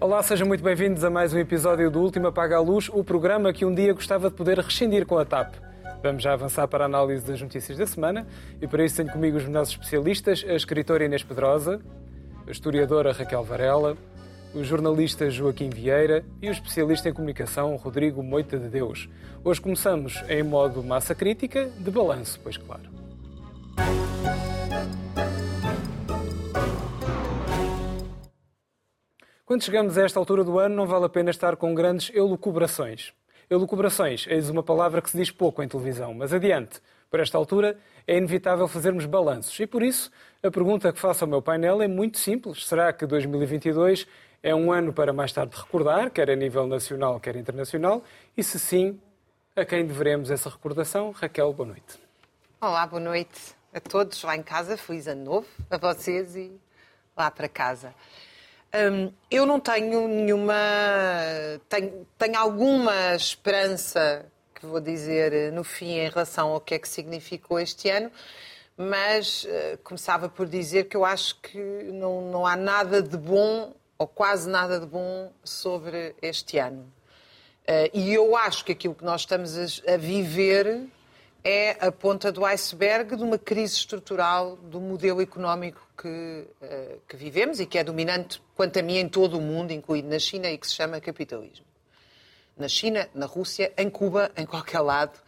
Olá, sejam muito bem-vindos a mais um episódio do Última Apaga a Luz, o programa que um dia gostava de poder rescindir com a TAP. Vamos já avançar para a análise das notícias da semana e para isso tenho comigo os nossos especialistas, a escritora Inês Pedrosa, a historiadora Raquel Varela, o jornalista Joaquim Vieira e o especialista em comunicação Rodrigo Moita de Deus. Hoje começamos em modo massa crítica, de balanço, pois claro. Quando chegamos a esta altura do ano, não vale a pena estar com grandes elucubrações. Elucubrações, eis uma palavra que se diz pouco em televisão, mas adiante. Por esta altura, é inevitável fazermos balanços. E por isso, a pergunta que faço ao meu painel é muito simples. Será que 2022 é um ano para mais tarde recordar, quer a nível nacional, quer internacional? E se sim, a quem deveremos essa recordação? Raquel, boa noite. Olá, boa noite a todos lá em casa. Feliz ano novo a vocês e lá para casa. Hum, eu não tenho nenhuma. Tenho, tenho alguma esperança, que vou dizer no fim, em relação ao que é que significou este ano, mas uh, começava por dizer que eu acho que não, não há nada de bom, ou quase nada de bom, sobre este ano. Uh, e eu acho que aquilo que nós estamos a, viver é a ponta do iceberg de uma crise estrutural do modelo económico que, uh, que, vivemos e que é dominante, quanto a mim, em todo o mundo, incluindo na China, e que se chama capitalismo. Na China, na Rússia, em Cuba, em qualquer lado,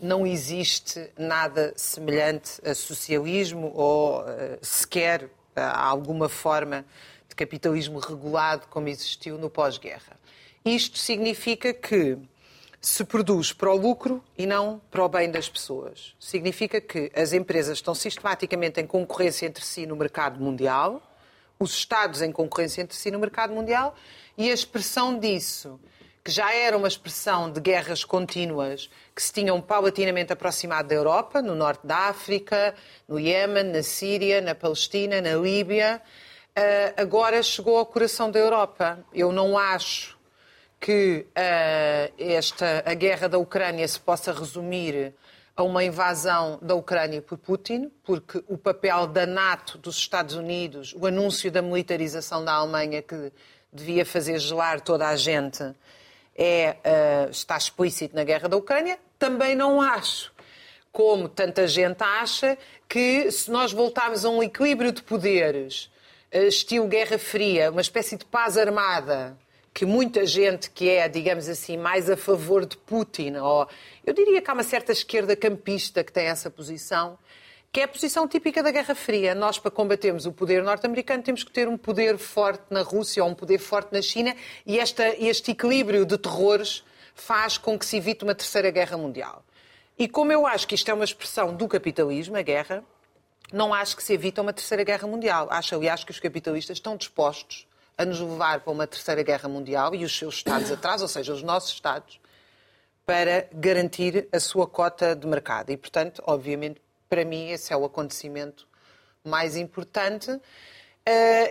não existe nada semelhante a socialismo ou uh, sequer a alguma forma de capitalismo regulado como existiu no pós-guerra. Isto significa que se produz para o lucro e não para o bem das pessoas. Significa que as empresas estão sistematicamente em concorrência entre si no mercado mundial, os Estados em concorrência entre si no mercado mundial, e a expressão disso, que já era uma expressão de guerras contínuas que se tinham paulatinamente aproximado da Europa, no norte da África, no Iêmen, na Síria, na Palestina, na Líbia, agora chegou ao coração da Europa. Eu não acho que uh, esta, a guerra da Ucrânia se possa resumir a uma invasão da Ucrânia por Putin, porque o papel da NATO, dos Estados Unidos, o anúncio da militarização da Alemanha que devia fazer gelar toda a gente, é, uh, está explícito na guerra da Ucrânia. Também não acho, como tanta gente acha, que se nós voltarmos a um equilíbrio de poderes, estilo Guerra Fria, uma espécie de paz armada, que muita gente que é, digamos assim, mais a favor de Putin, ou eu diria que há uma certa esquerda campista que tem essa posição, que é a posição típica da Guerra Fria. Nós, para combatermos o poder norte-americano, temos que ter um poder forte na Rússia ou um poder forte na China, e esta, este equilíbrio de terrores faz com que se evite uma terceira guerra mundial. E como eu acho que isto é uma expressão do capitalismo, a guerra, não acho que se evita uma terceira guerra mundial. Acho, aliás, que os capitalistas estão dispostos a nos levar para uma terceira guerra mundial e os seus Estados atrás, ou seja, os nossos Estados, para garantir a sua cota de mercado. E, portanto, obviamente, para mim, esse é o acontecimento mais importante uh,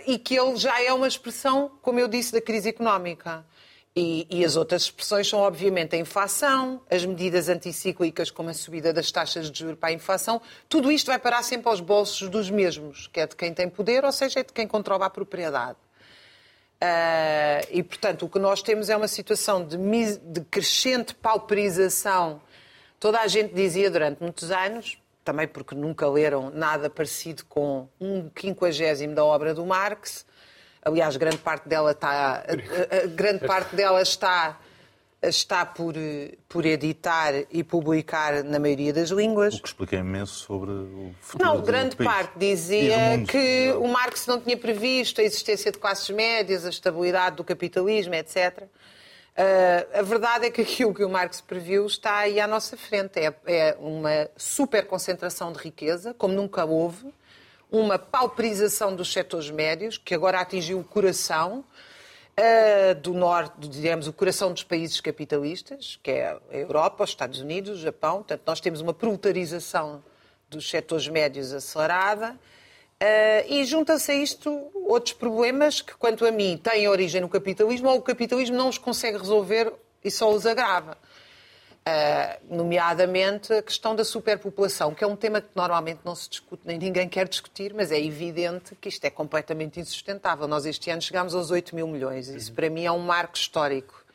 e que ele já é uma expressão, como eu disse, da crise económica. E, e, as outras expressões são, obviamente, a inflação, as medidas anticíclicas, como a subida das taxas de juros para a inflação. Tudo isto vai parar sempre aos bolsos dos mesmos, que é de quem tem poder, ou seja, é de quem controla a propriedade. Uh, e, portanto, o que nós temos é uma situação de, de, crescente pauperização. Toda a gente dizia durante muitos anos, também porque nunca leram nada parecido com um quinquagésimo da obra do Marx. Aliás, grande parte dela está, grande parte dela está está por, por editar e publicar na maioria das línguas. O que explica imenso sobre o futuro Não, grande parte dizia que o Marx não tinha previsto a existência de classes médias, a estabilidade do capitalismo, etc. Uh, ah, a verdade é que aquilo que o Marx previu está aí à nossa frente. É, é uma super concentração de riqueza, como nunca houve, uma pauperização dos setores médios, que agora atingiu o coração, uh, do norte, digamos, o coração dos países capitalistas, que é a Europa, os Estados Unidos, o Japão. Portanto, nós temos uma proletarização dos setores médios acelerada. Uh, e junta-se a isto outros problemas que, quanto a mim, têm origem no capitalismo ou o capitalismo não os consegue resolver e só os agrava. Uh, nomeadamente a questão da superpopulação, que é um tema que normalmente não se discute, nem ninguém quer discutir, mas é evidente que isto é completamente insustentável. Nós este ano chegámos aos 8 mil milhões. Isso para mim é um marco histórico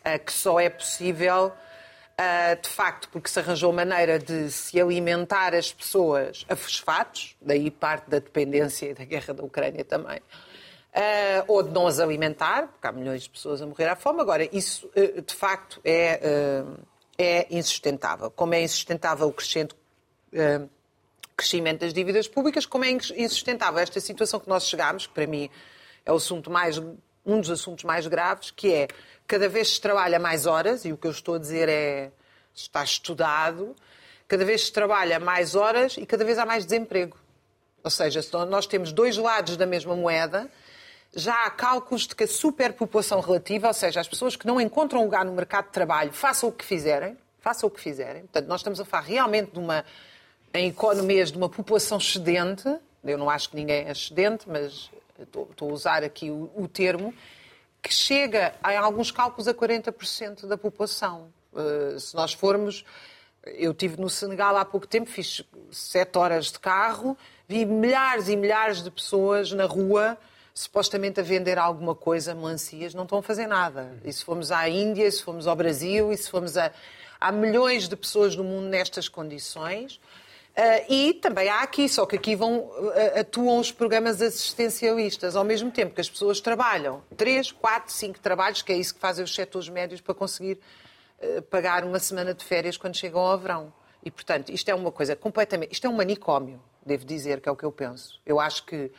uh, que só é possível, uh, de facto, porque se arranjou maneira de se alimentar as pessoas a fosfatos, daí parte da dependência e da guerra da Ucrânia também. Uh, ou de não as alimentar, porque há milhões de pessoas a morrer à fome. Agora, isso uh, de facto é, uh, é insustentável. Como é insustentável o crescente crescimento das dívidas públicas, como é insustentável esta situação que nós chegámos, que para mim é o assunto mais, um dos assuntos mais graves, que é cada vez se trabalha mais horas, e o que eu estou a dizer é está estudado, cada vez se trabalha mais horas e cada vez há mais desemprego. Ou seja, nós temos dois lados da mesma moeda já há cálculos de que a superpopulação relativa, ou seja, as pessoas que não encontram lugar no mercado de trabalho, façam o que fizerem, façam o que fizerem. Portanto, nós estamos a falar realmente de uma, em economias de uma população excedente, eu não acho que ninguém é excedente, mas estou, estou a usar aqui o, o, termo, que chega, em alguns cálculos, a 40% da população. Uh, se nós formos... Eu estive no Senegal há pouco tempo, fiz sete horas de carro, vi milhares e milhares de pessoas na rua supostamente a vender alguma coisa, melancias, não estão a fazer nada. E se formos à Índia, se formos ao Brasil, e se formos a. Há milhões de pessoas no mundo nestas condições. Uh, e também há aqui, só que aqui vão, uh, atuam os programas assistencialistas, ao mesmo tempo que as pessoas trabalham três, quatro, cinco trabalhos, que é isso que fazem os setores médios para conseguir uh, pagar uma semana de férias quando chegam ao verão. E, portanto, isto é uma coisa completamente. Isto é um manicômio, devo dizer, que é o que eu penso. Eu acho que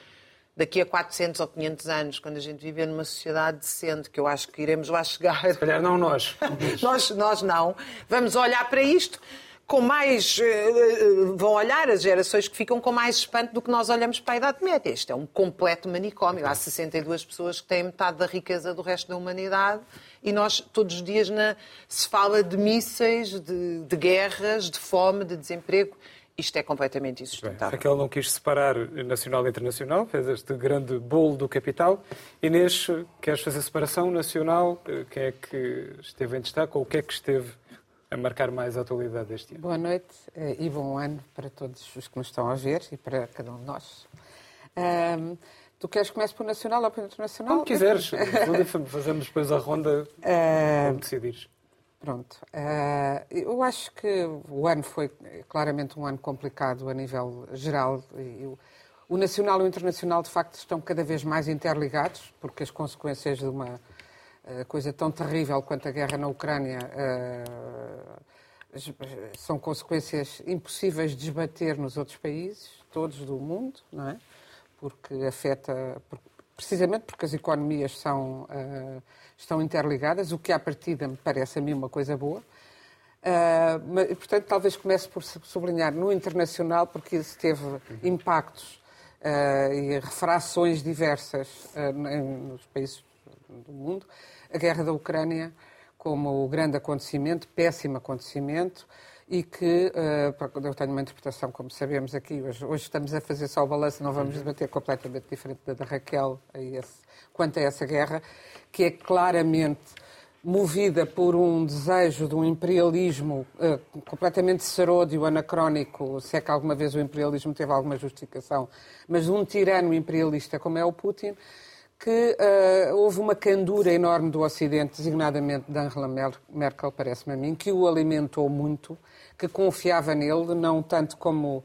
daqui a 400 ou 500 anos, quando a gente viver numa sociedade decente, que eu acho que iremos lá chegar. Se calhar não nós. nós, nós não. Vamos olhar para isto com mais. Uh, vão olhar as gerações que ficam com mais espanto do que nós olhamos para a Idade Média. Isto é um completo manicômio. Há 62 pessoas que têm metade da riqueza do resto da humanidade e nós, todos os dias, na, se fala de mísseis, de, de guerras, de fome, de desemprego. Isto é completamente insustentável. Bem, Raquel não quis separar nacional e internacional, fez este grande bolo do capital. Inês, queres fazer separação nacional? Quem é que esteve em destaque ou o que é que esteve a marcar mais a atualidade deste ano? Boa noite eh, e bom ano para todos os que nos estão a ver e para cada um de nós. Um, tu queres que comece por nacional ou por internacional? Como quiseres. Fazemos depois a ronda uh, como decidires. Pronto. Uh, eu acho que o ano foi claramente um ano complicado a nível geral. Eu, o nacional e o internacional, de facto, estão cada vez mais interligados, porque as consequências de uma uh, coisa tão terrível quanto a guerra na Ucrânia uh, são consequências impossíveis de desbater nos outros países, todos do mundo, não é? Porque afeta, precisamente porque as economias são, uh, estão interligadas, o que à partida me parece a mim uma coisa boa. Uh, mas, portanto, talvez comece por sublinhar no internacional, porque isso teve impactos uh, e refrações diversas nos países do mundo. A guerra da Ucrânia como o grande acontecimento, péssimo acontecimento, e que uh, eu tenho uma interpretação, como sabemos aqui, hoje, hoje estamos a fazer só o balanço, não vamos debater completamente diferente da da Raquel a esse, quanto a essa guerra, que é claramente movida por um desejo de um imperialismo uh, completamente seródio, anacrónico, se é que alguma vez o imperialismo teve alguma justificação, mas um tirano imperialista como é o Putin, que uh, houve uma candura enorme do Ocidente, designadamente de Angela Merkel, parece-me a mim, que o alimentou muito, que confiava nele, não tanto como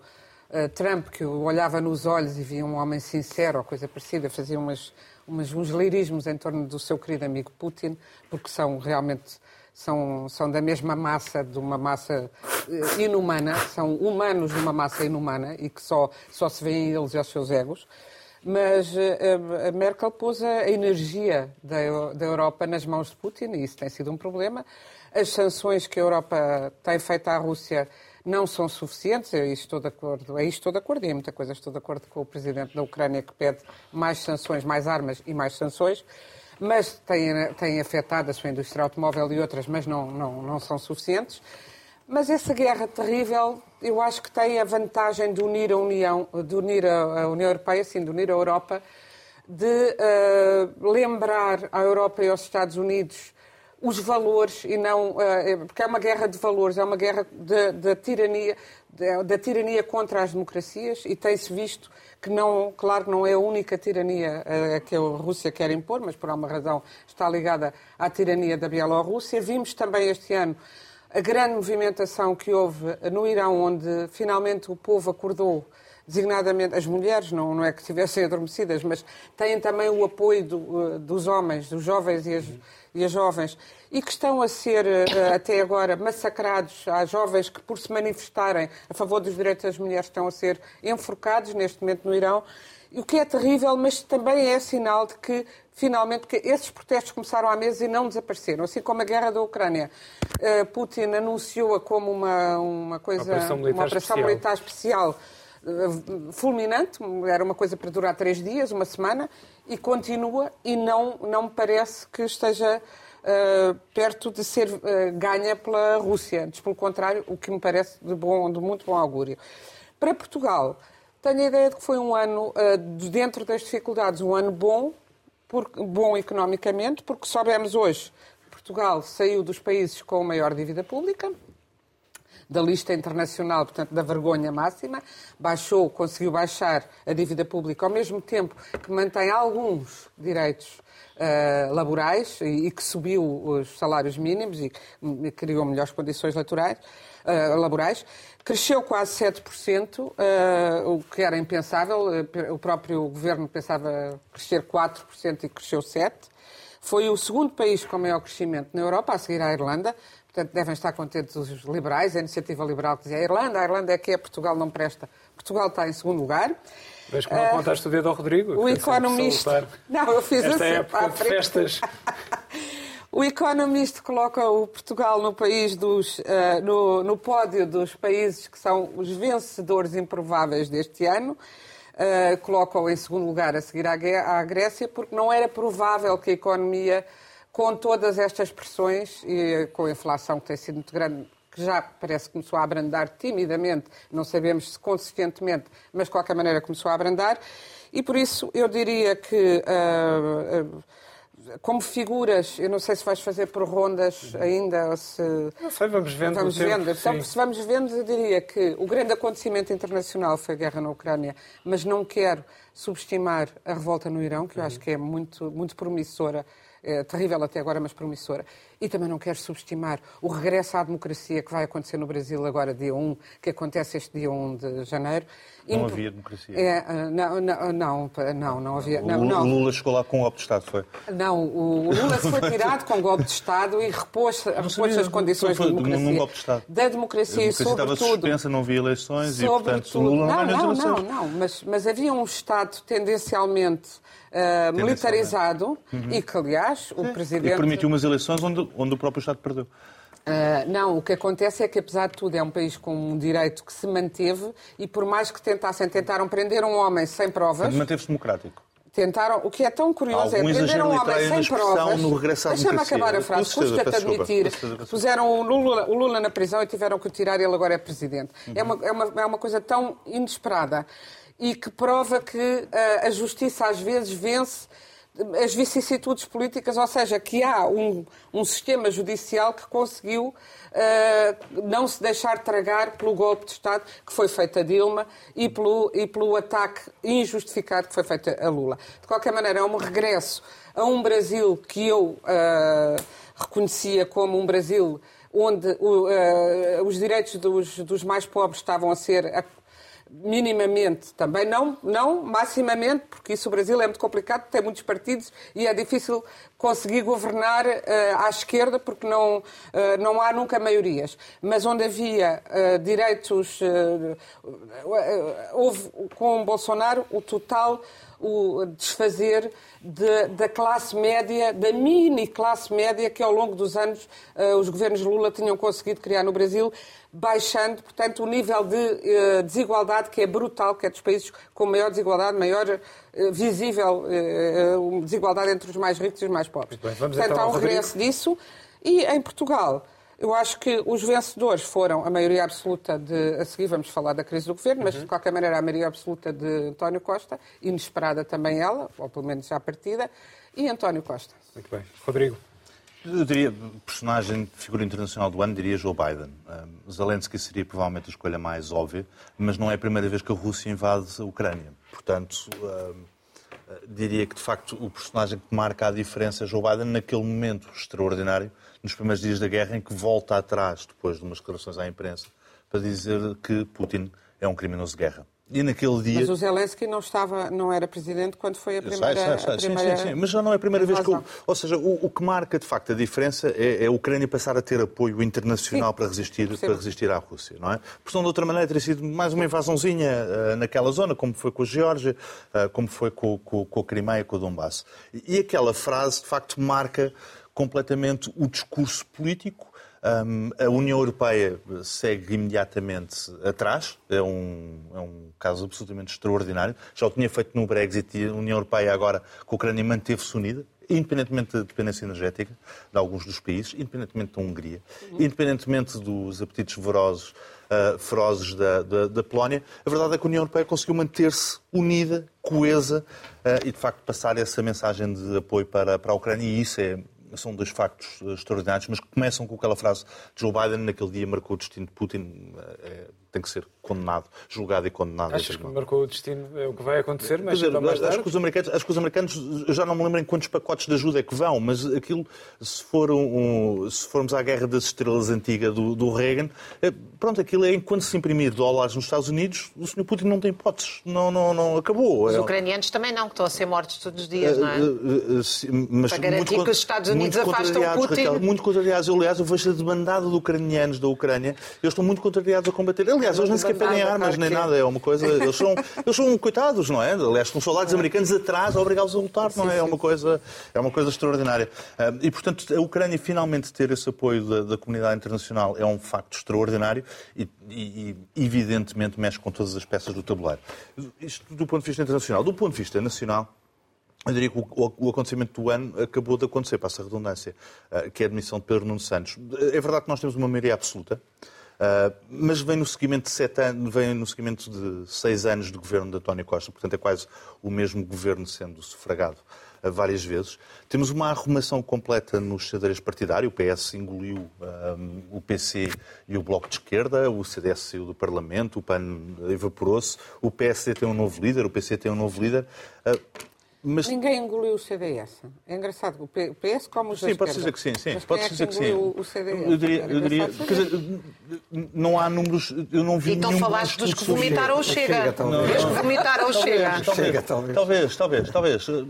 uh, Trump, que o olhava nos olhos e via um homem sincero ou coisa parecida, fazia umas, umas, uns lirismos em torno do seu querido amigo Putin, porque são realmente são, são da mesma massa, de uma massa uh, inumana, são humanos de uma massa inumana e que só, só se vêem eles e aos seus egos mas eh, a Merkel pôs a energia da, Europa nas mãos de Putin e isso tem sido um problema. As sanções que a Europa tem feito à Rússia não são suficientes, eu estou de acordo, aí estou de acordo, e em muita coisa estou de acordo com o presidente da Ucrânia que pede mais sanções, mais armas e mais sanções, mas tem, tem afetado a sua indústria automóvel e outras, mas não, não, não são suficientes. Mas essa guerra terrível, eu acho que tem a vantagem de unir a União, de unir a, União Europeia, sim, de unir a Europa, de uh, lembrar à Europa e aos Estados Unidos os valores e não. Uh, porque é uma guerra de valores, é uma guerra da tirania, da tirania contra as democracias e tem-se visto que não, claro não é a única tirania uh, que a Rússia quer impor, mas por alguma razão está ligada à tirania da Bielorrússia. Vimos também este ano a grande movimentação que houve no Irão, onde finalmente o povo acordou designadamente as mulheres, não, não é que estivessem adormecidas, mas têm também o apoio do, dos homens, dos jovens e as, e as jovens, e que estão a ser, eh, até agora, massacrados. Há jovens que, por se manifestarem a favor dos direitos das mulheres, estão a ser enforcados neste momento no Irão. O que é terrível, mas também é sinal de que, finalmente, que esses protestos começaram há meses e não desapareceram. Assim como a guerra da Ucrânia. Eh, Putin anunciou-a como uma, uma coisa, uma operação militar, uma operação especial. militar especial eh, fulminante, era uma coisa para durar três dias, uma semana, e continua e não, não me parece que esteja uh, perto de ser uh, ganha pela Rússia. Antes, pelo contrário, o que me parece de, bom, de muito bom augúrio. Para Portugal, tenho a ideia de que foi um ano, uh, dentro das dificuldades, um ano bom, bom economicamente, porque soubemos hoje Portugal saiu dos países com maior dívida pública, da lista internacional, portanto, da vergonha máxima, baixou, conseguiu baixar a dívida pública ao mesmo tempo que mantém alguns direitos uh, laborais e, e, que subiu os salários mínimos e, e criou melhores condições laborais. Uh, laborais. Cresceu quase 7%, uh, o que era impensável. O próprio governo pensava crescer 4% e cresceu 7%. Foi o segundo país com maior crescimento na Europa, a seguir à Irlanda. Portanto, devem estar contentes os liberais, a iniciativa liberal que dizia a Irlanda, a Irlanda é que é, Portugal não presta. Portugal está em segundo lugar. Mas que não uh, apontaste o dedo ao Rodrigo? O economista... Não, eu fiz Esta assim. época de festas... O Economist coloca o Portugal no país dos, uh, no, no, pódio dos países que são os vencedores improváveis deste ano. Uh, coloca-o em segundo lugar a seguir à, Grécia, porque não era provável que a economia com todas estas pressões e com a inflação que tem sido muito grande, que já parece que começou a abrandar timidamente, não sabemos se consistentemente, mas de qualquer maneira começou a abrandar. E por isso eu diria que. Uh, como figuras, eu não sei se vais fazer por rondas ainda ou se. Não sei, vamos vendo. Vamos vendo. Tempo, então, se vamos vendo, eu diria que o grande acontecimento internacional foi a guerra na Ucrânia, mas não quero subestimar a revolta no Irão, que eu acho que é muito, muito promissora é, terrível até agora, mas promissora. E também não quero subestimar o regresso à democracia que vai acontecer no Brasil agora, dia 1, que acontece este dia 1 de janeiro. Não havia democracia? É, não, não, não, não, não havia. Não, não. O Lula chegou lá com um golpe de Estado, foi? Não, o Lula se foi tirado com golpe de Estado e repôs, repôs as condições foi, de democracia. Num golpe de Estado. Da democracia, e sobretudo... estava suspensa, não havia eleições e, portanto, o Lula não, não, não, não, não, mas, mas havia um Estado tendencialmente uh, militarizado uhum. e que, aliás, o Presidente... E permitiu umas eleições onde, onde o próprio Estado perdeu. Uh, não, o que acontece é que, apesar de tudo, é um país com um direito que se manteve e, por mais que tentassem, tentaram prender um homem sem provas. Manteve-se democrático. Tentaram, o que é tão curioso é prender um homem sem provas. Deixa-me acabar a frase. Custa-te admitir puseram o Lula, o Lula, na prisão e tiveram que o tirar e ele agora é presidente. Uhum. É, uma, é, uma, é uma coisa tão inesperada e que prova que uh, a justiça às vezes vence as vicissitudes políticas, ou seja, que há um, um sistema judicial que conseguiu uh, não se deixar tragar pelo golpe de Estado que foi feito a Dilma e pelo, e pelo ataque injustificado que foi feito a Lula. De qualquer maneira, é um regresso a um Brasil que eu uh, reconhecia como um Brasil onde uh, os direitos dos, dos, mais pobres estavam a ser minimamente, também não, não maximamente, porque isso o Brasil é muito complicado, tem muitos partidos e é difícil conseguir governar uh, à esquerda porque não, uh, não há nunca maiorias. Mas onde havia uh, direitos, houve com Bolsonaro o total o desfazer de, da classe média, da mini classe média que ao longo dos anos uh, os governos Lula tinham conseguido criar no Brasil, baixando, portanto, o nível de uh, desigualdade que é brutal, que é dos países com maior desigualdade, maior uh, visível desigualdade entre os mais ricos e os mais pobres. Bem, portanto, então há um regresso disso. E em Portugal, eu acho que os vencedores foram a maioria absoluta de. A seguir vamos falar da crise do governo, mas de qualquer maneira a maioria absoluta de António Costa, inesperada também ela, ou pelo menos já partida, e António Costa. Muito bem. Rodrigo. Eu diria, personagem, figura internacional do ano, diria Joe Biden. Um, Zelensky seria provavelmente a escolha mais óbvia, mas não é a primeira vez que a Rússia invade a Ucrânia. Portanto, um, diria que de facto o personagem que marca a diferença é Joe Biden naquele momento extraordinário, nos primeiros dias da guerra, em que volta atrás, depois de umas declarações à imprensa, para dizer que Putin é um criminoso de guerra. E naquele dia... Mas o Zelensky não, estava, não era presidente quando foi a primeira... Sei, sei, sei, a primeira... Sim, sim, sim, mas já não é a primeira vez que... Eu... Ou seja, o, o, que marca de facto a diferença é, é a Ucrânia passar a ter apoio internacional para resistir, para resistir à Rússia, não é? Porque de outra maneira teria sido mais uma invasãozinha uh, naquela zona, como foi com a Geórgia, uh, como foi com, com, com a Crimeia, com o Donbass. E, e aquela frase de facto marca completamente o discurso político a União Europeia segue imediatamente atrás, é um, é um caso absolutamente extraordinário. Já o tinha feito no Brexit e a União Europeia agora com a Ucrânia manteve-se unida, independentemente da dependência energética de alguns dos países, independentemente da Hungria, independentemente dos apetites ferozes, uh, ferozes da, da, da, Polónia, a verdade é que a União Europeia conseguiu manter-se unida, coesa uh, e, de facto, passar essa mensagem de apoio para, para a Ucrânia e isso é são dois factos extraordinários, mas que começam com aquela frase de Joe Biden, naquele dia marcou o destino de Putin, é, tem que ser condenado, julgado e condenado. Achas que marcou o destino? É o que vai acontecer, mas dizer, mais acho, que os americanos, acho que os americanos, eu já não me lembro em quantos pacotes de ajuda é que vão, mas aquilo, se, for um, se formos à Guerra das Estrelas antiga do, do Reagan, é, pronto, aquilo é enquanto se imprimir dólares nos Estados Unidos, o Sr. Putin não tem hipóteses, não, não, não acabou. Os é, ucranianos também não, que estão a ser mortos todos os dias, não é? Uh, uh, mas Para garantir muito, que os Estados Unidos afastam Putin. Raquel, muito contrariados, eu, aliás, eu vejo a demandada de ucranianos da Ucrânia, eles estão muito contrariados a combater. Aliás, eles nem sequer pedem armas nem nada, é uma coisa. Eles são, eles são coitados, não é? Aliás, com soldados americanos atrás a obrigá-los a lutar, não é? É uma coisa, é uma coisa extraordinária. E, portanto, a Ucrânia finalmente ter esse apoio da, da comunidade internacional é um facto extraordinário e, e, evidentemente, mexe com todas as peças do tabuleiro. Isto do ponto de vista internacional. Do ponto de vista nacional, eu diria que o, o, acontecimento do ano acabou de acontecer, passa a redundância, que é a admissão de Pedro Nuno Santos. É verdade que nós temos uma maioria absoluta, Uh, mas vem no seguimento de sete anos, vem no seguimento de seis anos de governo de António Costa, portanto é quase o mesmo governo sendo sufragado uh, várias vezes. Temos uma arrumação completa no xadrez partidário, o PS engoliu um, o PC e o Bloco de Esquerda, o CDS saiu do Parlamento, o PAN evaporou-se, o PSD tem um novo líder, o PC tem um novo líder. Uh, mas... Ninguém engoliu o CDS. É engraçado. O PS como os Sim, pode dizer que sim. sim. Mas pode é dizer que, que sim. O CDS? Eu diria, eu diria quer dizer, não há números, eu não vi Então falaste dos que vomitaram o Chega. Chega talvez. Dos que vomitaram o Chega. Chega, talvez. Talvez, talvez, talvez. Talvez,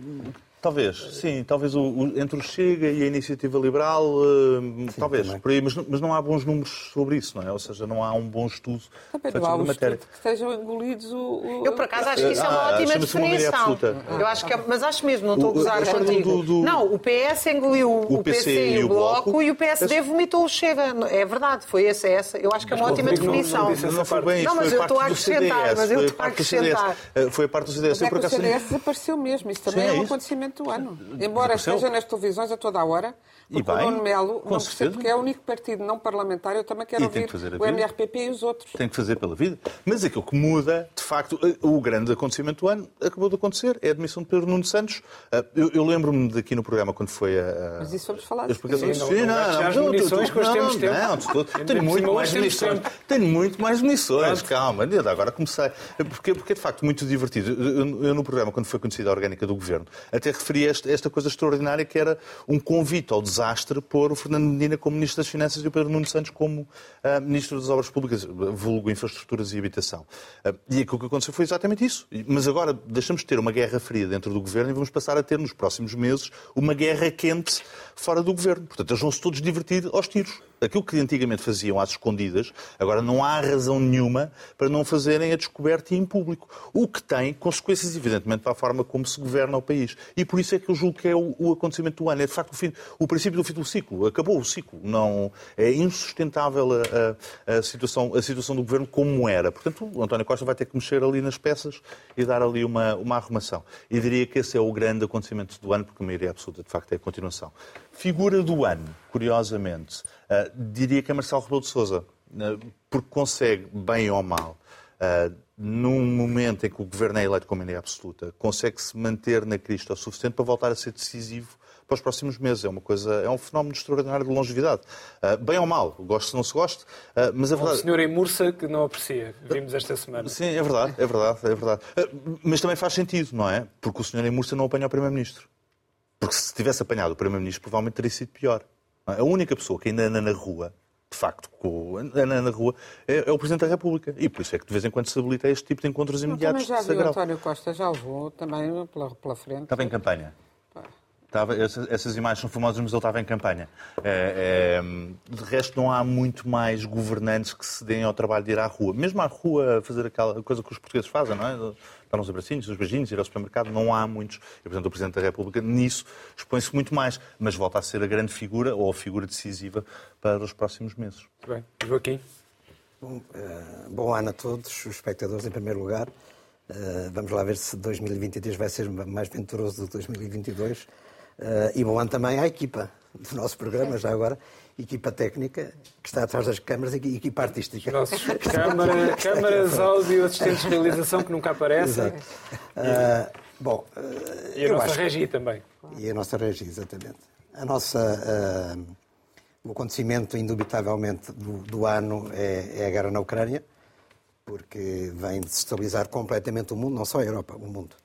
sim, talvez o, o, entre o Chega e a Iniciativa Liberal, uh, sim, talvez, por aí, mas, mas, não há bons números sobre isso, não é? Ou seja, não há um bom estudo também feito sobre a matéria. Que estejam engolidos o, o... Eu, por acaso, acho que isso é uma ah, ótima definição. Eu acho que é, mas acho mesmo, não estou a gozar contigo. Do, do... Não, o PS engoliu o, o PC, PC, e o Bloco, Bloco e o PSD esse... vomitou o Chega. É verdade, foi essa, essa. Eu acho que é uma ótima definição. Não, não foi bem Não, mas eu estou a acrescentar, mas eu estou a acrescentar. Foi a parte do CDS. Mas é que o CDS desapareceu mesmo, isso também é um acontecimento do ano embora esteja nas televisões a toda a hora, porque bem, o Nuno Melo, não percebo, porque é o único partido não parlamentar, eu também quero ouvir o MRPP e os outros. Tem que fazer pela vida. Mas aquilo que muda, de facto, o grande acontecimento do ano acabou de acontecer, é a admissão de Pedro Nuno Santos. Ah, eu, eu lembro-me daqui no programa quando foi a... Mas isso vamos falar. Sim, não, não, as munições que hoje temos tempo. Não, tenho muito mais munições. Tenho muito mais munições, calma. Agora comecei. Porque, porque é de facto muito divertido. Eu, eu, no programa, quando foi conhecida a orgânica do Governo, até referi esta, esta coisa extraordinária que era um convite ao desastre pôr o Fernando Medina como Ministro das Finanças e o Pedro Nuno Santos como uh, Ministro das Obras Públicas, vulgo infraestruturas e habitação. Uh, e aquilo que aconteceu foi exatamente isso. Mas agora deixamos de ter uma guerra fria dentro do Governo e vamos passar a ter nos próximos meses uma guerra quente fora do Governo. Portanto, eles vão-se todos divertir aos tiros aquilo que antigamente faziam às escondidas, agora não há razão nenhuma para não fazerem a descoberta em público. O que tem consequências, evidentemente, para a forma como se governa o país. E por isso é que eu julgo que é o, o acontecimento do ano. É, de facto, o, fim, o princípio do fim do ciclo. Acabou o ciclo. Não, é insustentável a, a, a, situação, a situação do governo como era. Portanto, o António Costa vai ter que mexer ali nas peças e dar ali uma, uma arrumação. E diria que esse é o grande acontecimento do ano, porque a maioria absoluta, de facto, é a continuação. Figura do ano, curiosamente, uh, diria que é Marcelo Rebelo de Sousa, uh, porque consegue, bem ou mal, uh, num momento em que o governo é eleito com maioria absoluta, consegue se manter na crista o suficiente para voltar a ser decisivo para os próximos meses. É uma coisa, é um fenómeno extraordinário de longevidade. Uh, bem ou mal, gosto se não se gosta, uh, mas é verdade. O senhor em Mursa que não aprecia, vimos esta semana. Sim, é verdade, é verdade, é verdade. Uh, mas também faz sentido, não é? Porque o senhor em Mursa não apanha o Primeiro-Ministro. Porque se tivesse apanhado o Primeiro-Ministro, provavelmente teria sido pior. A única pessoa que ainda anda na rua, de facto, anda na rua, é, é, o Presidente da República. E por isso é que de vez em quando se habilita este tipo de encontros imediatos. Mas já viu, António Costa já levou também pela, pela frente. Estava em campanha. Estava, essas, essas, imagens são famosas, mas ele estava em campanha. É, é, de resto, não há muito mais governantes que se deem ao trabalho de ir à rua. Mesmo à rua, fazer aquela coisa que os portugueses fazem, não é? Dar uns abracinhos, uns beijinhos, ir ao supermercado, não há muitos. E, portanto, o Presidente da República, nisso, expõe-se muito mais. Mas volta a ser a grande figura, ou a figura decisiva, para os próximos meses. Muito bem. Joaquim? Bom, uh, bom ano a todos, os espectadores, em primeiro lugar. Uh, vamos lá ver se 2023 vai ser mais venturoso do que 2022. Uh, e bom ano também à equipa do nosso programa, já agora, equipa técnica, que está atrás das câmaras, e equipa artística. Nossos câmara, câmaras, áudio, assistentes de realização que nunca aparecem. Uh, bom, uh, e a nossa regi também. E a nossa regi, exatamente. A nossa, o acontecimento, indubitavelmente, do, do ano é, é a guerra na Ucrânia, porque vem desestabilizar completamente o mundo, não só a Europa, o mundo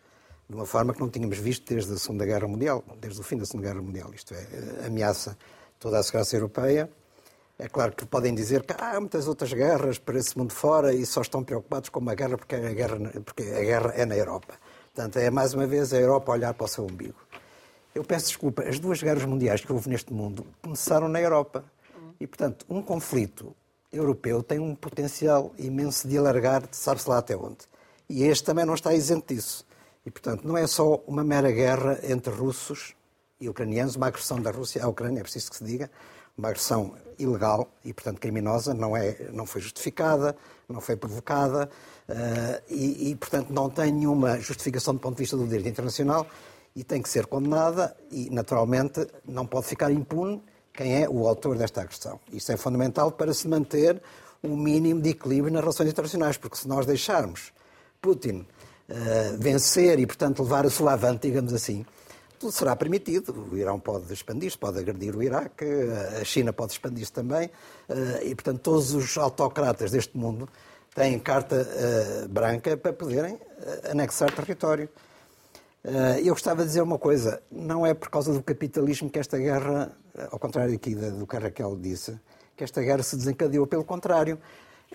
de uma forma que não tínhamos visto desde a Segunda Guerra Mundial, desde o fim da Segunda Guerra Mundial. Isto é, ameaça toda a segurança europeia. É claro que podem dizer que há muitas outras guerras para esse mundo fora e só estão preocupados com uma guerra porque a guerra, porque a guerra é na Europa. Portanto, é mais uma vez a Europa olhar para o seu umbigo. Eu peço desculpa, as duas guerras mundiais que houve neste mundo começaram na Europa. E, portanto, um conflito europeu tem um potencial imenso de alargar, sabe-se lá até onde. E este também não está isento disso. E, portanto, não é só uma mera guerra entre russos e ucranianos, uma agressão da Rússia à Ucrânia, é preciso que se diga, uma agressão ilegal e, portanto, criminosa, não, é, não foi justificada, não foi provocada uh, e, e, portanto, não tem nenhuma justificação do ponto de vista do direito internacional e tem que ser condenada e, naturalmente, não pode ficar impune quem é o autor desta agressão. Isso é fundamental para se manter um mínimo de equilíbrio nas relações internacionais, porque se nós deixarmos Putin uh, vencer e, portanto, levar a sua avante, digamos assim, tudo será permitido. O Irão pode expandir-se, pode agredir o Iraque, a China pode expandir-se também, uh, e, portanto, todos os autocratas deste mundo têm carta uh, branca para poderem anexar território. eu gostava de dizer uma coisa: não é por causa do capitalismo que esta guerra, ao contrário aqui do que a Raquel disse, que esta guerra se desencadeou. Pelo contrário,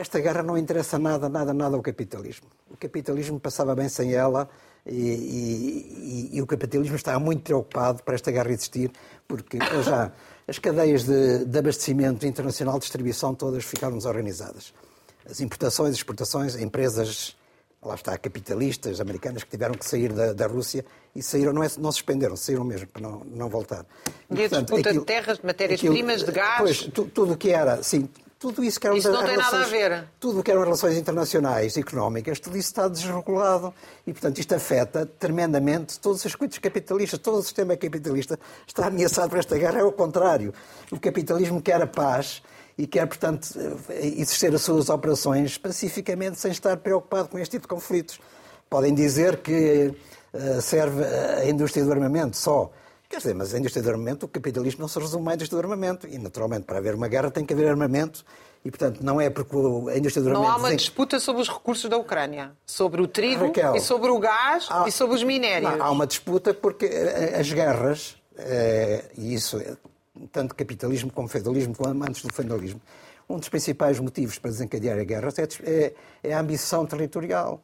esta guerra não interessa nada, nada, nada ao capitalismo. O capitalismo passava bem sem ela e, e, e o capitalismo está muito preocupado para esta guerra existir, porque já as cadeias de, de abastecimento internacional de distribuição todas ficaram desorganizadas. As importações, exportações, empresas, lá está, capitalistas americanas que tiveram que sair da, da Rússia e saíram, não, é, não suspenderam, saíram mesmo para não, não voltar. E, e a disputa aquilo, de terras, de matérias-primas, de gás? Pois, tu, tudo o que era, sim, tudo isso que eram isso não tem relações, nada a ver. Tudo o que eram relações internacionais, económicas, tudo isso está desregulado. E, portanto, isto afeta tremendamente todos os circuitos capitalistas. Todo o sistema capitalista está ameaçado por esta guerra. É o contrário. O capitalismo quer a paz e quer, portanto, exercer as suas operações pacificamente, sem estar preocupado com este tipo de conflitos. Podem dizer que uh, serve a indústria do armamento só. Quer dizer, mas a indústria do armamento, o capitalismo não se resume à indústria do armamento. E, naturalmente, para haver uma guerra tem que haver armamento. E, portanto, não é porque a indústria do armamento... Não há uma disputa sobre os recursos da Ucrânia. Sobre o trigo, Raquel, e sobre o gás, há... e sobre os minérios. Não, há uma disputa porque eh, as guerras, eh, e isso tanto capitalismo como feudalismo, como antes do feudalismo, um dos principais motivos para desencadear a guerra é, é, é a ambição territorial.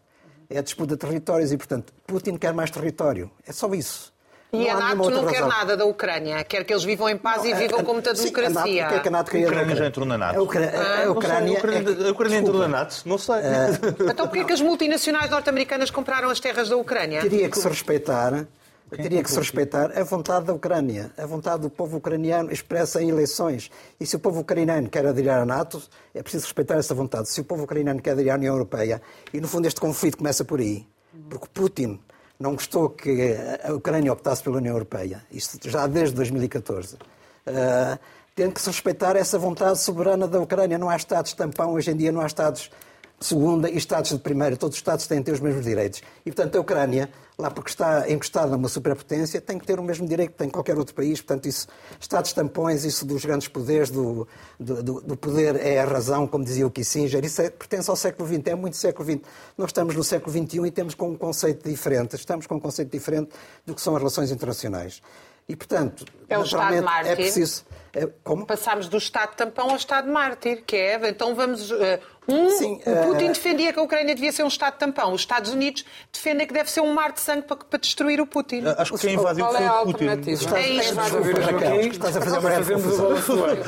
É a disputa de territórios e, portanto, Putin quer mais território. É só isso. E a NATO não quer nada da Ucrânia, quer que eles vivam em paz não, e vivam com muita democracia. Sim, a, NATO, que é que a, NATO queria a Ucrânia já entrou na NATO. A, Ucrânia, ah, a Ucrânia, a Ucrânia entrou na NATO? Não sei. Uh, então porquê que as multinacionais norte-americanas compraram as terras da Ucrânia? Teria que se respeitar teria que se respeitar a vontade da Ucrânia, a vontade do povo ucraniano expressa em eleições. E se o povo ucraniano quer aderir à NATO, é preciso respeitar essa vontade. Se o povo ucraniano quer aderir à União Europeia, e no fundo este conflito começa por aí, porque Putin não gostou que a Ucrânia optasse pela União Europeia, isto já desde 2014. Uh, tem que se respeitar essa vontade soberana da Ucrânia. Não há Estados tampão, hoje em dia não há Estados de segunda e Estados de primeira. Todos os Estados têm que ter os mesmos direitos. E, portanto, a Ucrânia, lá porque está encostada numa superpotência, tem que ter o mesmo direito que tem qualquer outro país. Portanto, isso, Estados tampões, isso dos grandes poderes, do, do, do poder é a razão, como dizia o Kissinger, isso é, pertence ao século XX, é muito século XX. Nós estamos no século XXI e temos com um conceito diferente, estamos com um conceito diferente do que são as relações internacionais. E, portanto, é o Estado mártir. é preciso. É, como? Passámos do Estado tampão ao Estado mártir, que é. Então vamos. Uh, um, Sim, o Putin uh... defendia que a Ucrânia devia ser um Estado tampão. Os Estados Unidos defendem que deve ser um mar de sangue para, para destruir o Putin. Acho que quem invadiu foi é o Putin. É isso. Estás a fazer uma grande confusão.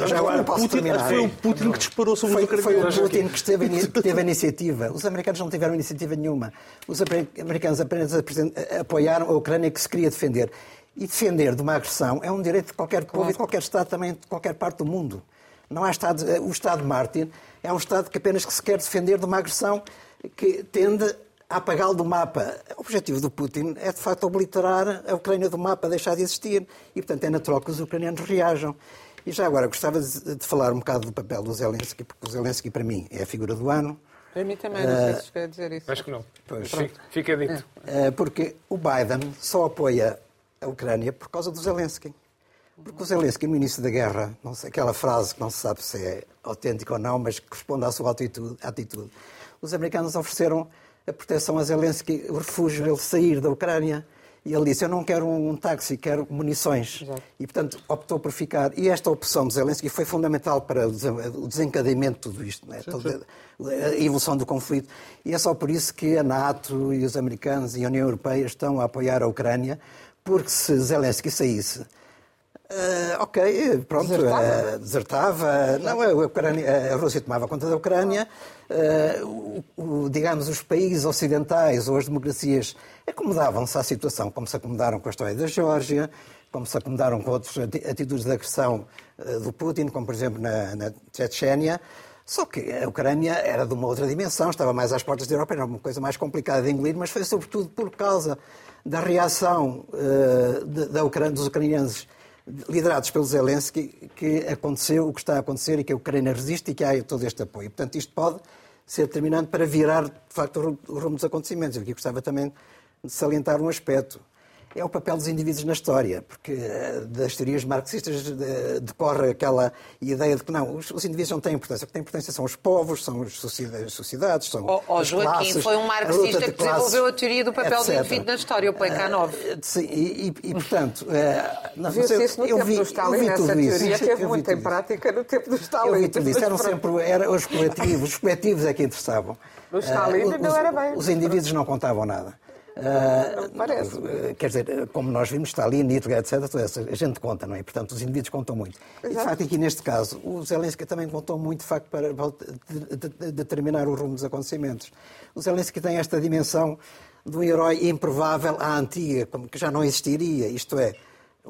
Já agora posso terminar. Foi o Putin que disparou sobre foi, os ucranianos. Foi o Putin que teve a iniciativa. Os americanos não tiveram iniciativa nenhuma. Os americanos apenas apoiaram a Ucrânia que se queria defender. E defender de uma agressão é um direito de qualquer povo claro. e de qualquer Estado também, de qualquer parte do mundo. Não há Estado, eh, o Estado mártir é um Estado que apenas que se quer defender de uma agressão que tende a apagá-lo do mapa. O objetivo do Putin é, de facto, obliterar a Ucrânia do mapa, deixar de existir. E, portanto, é natural que os ucranianos reajam. E já agora, gostava de falar um bocado do papel do Zelensky, porque o Zelensky, para mim, é a figura do ano. Para mim também, não sei se quer dizer isso. Acho que não. Pois. Fica dito. É. Porque o Biden só apoia a Ucrânia por causa do Zelensky. Porque o Zelensky, no início da guerra, não sei, aquela frase que não se sabe se é autêntica ou não, mas que corresponde à sua atitude, atitude os americanos ofereceram a proteção a Zelensky, o refúgio, ele sair da Ucrânia. E ele disse: Eu não quero um táxi, quero munições. Exato. E, portanto, optou por ficar. E esta opção de Zelensky foi fundamental para o desencadeamento de tudo isto, né? Toda a evolução do conflito. E é só por isso que a NATO e os americanos e a União Europeia estão a apoiar a Ucrânia, porque se Zelensky saísse, uh, ok, pronto, desertava. Uh, desertava. Não, a, Ucrânia, a Rússia tomava conta da Ucrânia. Uh, o, o, digamos, os países ocidentais ou as democracias acomodavam-se à situação, como se acomodaram com a história da Geórgia, como se acomodaram com outras atitudes de agressão do Putin, como por exemplo na, na Chechênia. Só que a Ucrânia era de uma outra dimensão, estava mais às portas da Europa, era uma coisa mais complicada de engolir, mas foi sobretudo por causa da reação uh, da Ucrânia, dos ucranianos liderados pelo Zelensky que aconteceu o que está a acontecer e que a Ucrânia resiste e que há todo este apoio. Portanto, isto pode ser determinante para virar, de facto, o rumo dos acontecimentos. Eu aqui gostava também de salientar um aspecto é o papel dos indivíduos na história, porque eh, das teorias marxistas decorre aquela ideia de que não, os, indivíduos não têm importância. O que tem importância são os povos, são as sociedades, são oh, oh, as Joaquim, classes, foi um marxista que desenvolveu a teoria do papel etc. do indivíduo na história, o Poicanov. Uh, sim, e, e, e portanto... Uh, não, Viu-se isso no eu tempo vi, do Stalin, essa teoria isso. teve muito em prática no tempo do Stalin. Eu vi tudo isso. Eram sempre eram os coletivos, os coletivos é que interessavam. No Stalin uh, não era bem. Os indivíduos não contavam nada. Uh, parece. Quer dizer, como nós vimos, está ali, Hitler, etc., a gente conta, não é? Portanto, os indivíduos contam muito. Exato. E, de facto, aqui neste caso, o Zelensky também contou muito, de facto, para determinar o rumo dos acontecimentos. O Zelensky tem esta dimensão de um herói improvável à antiga, como que já não existiria, isto é,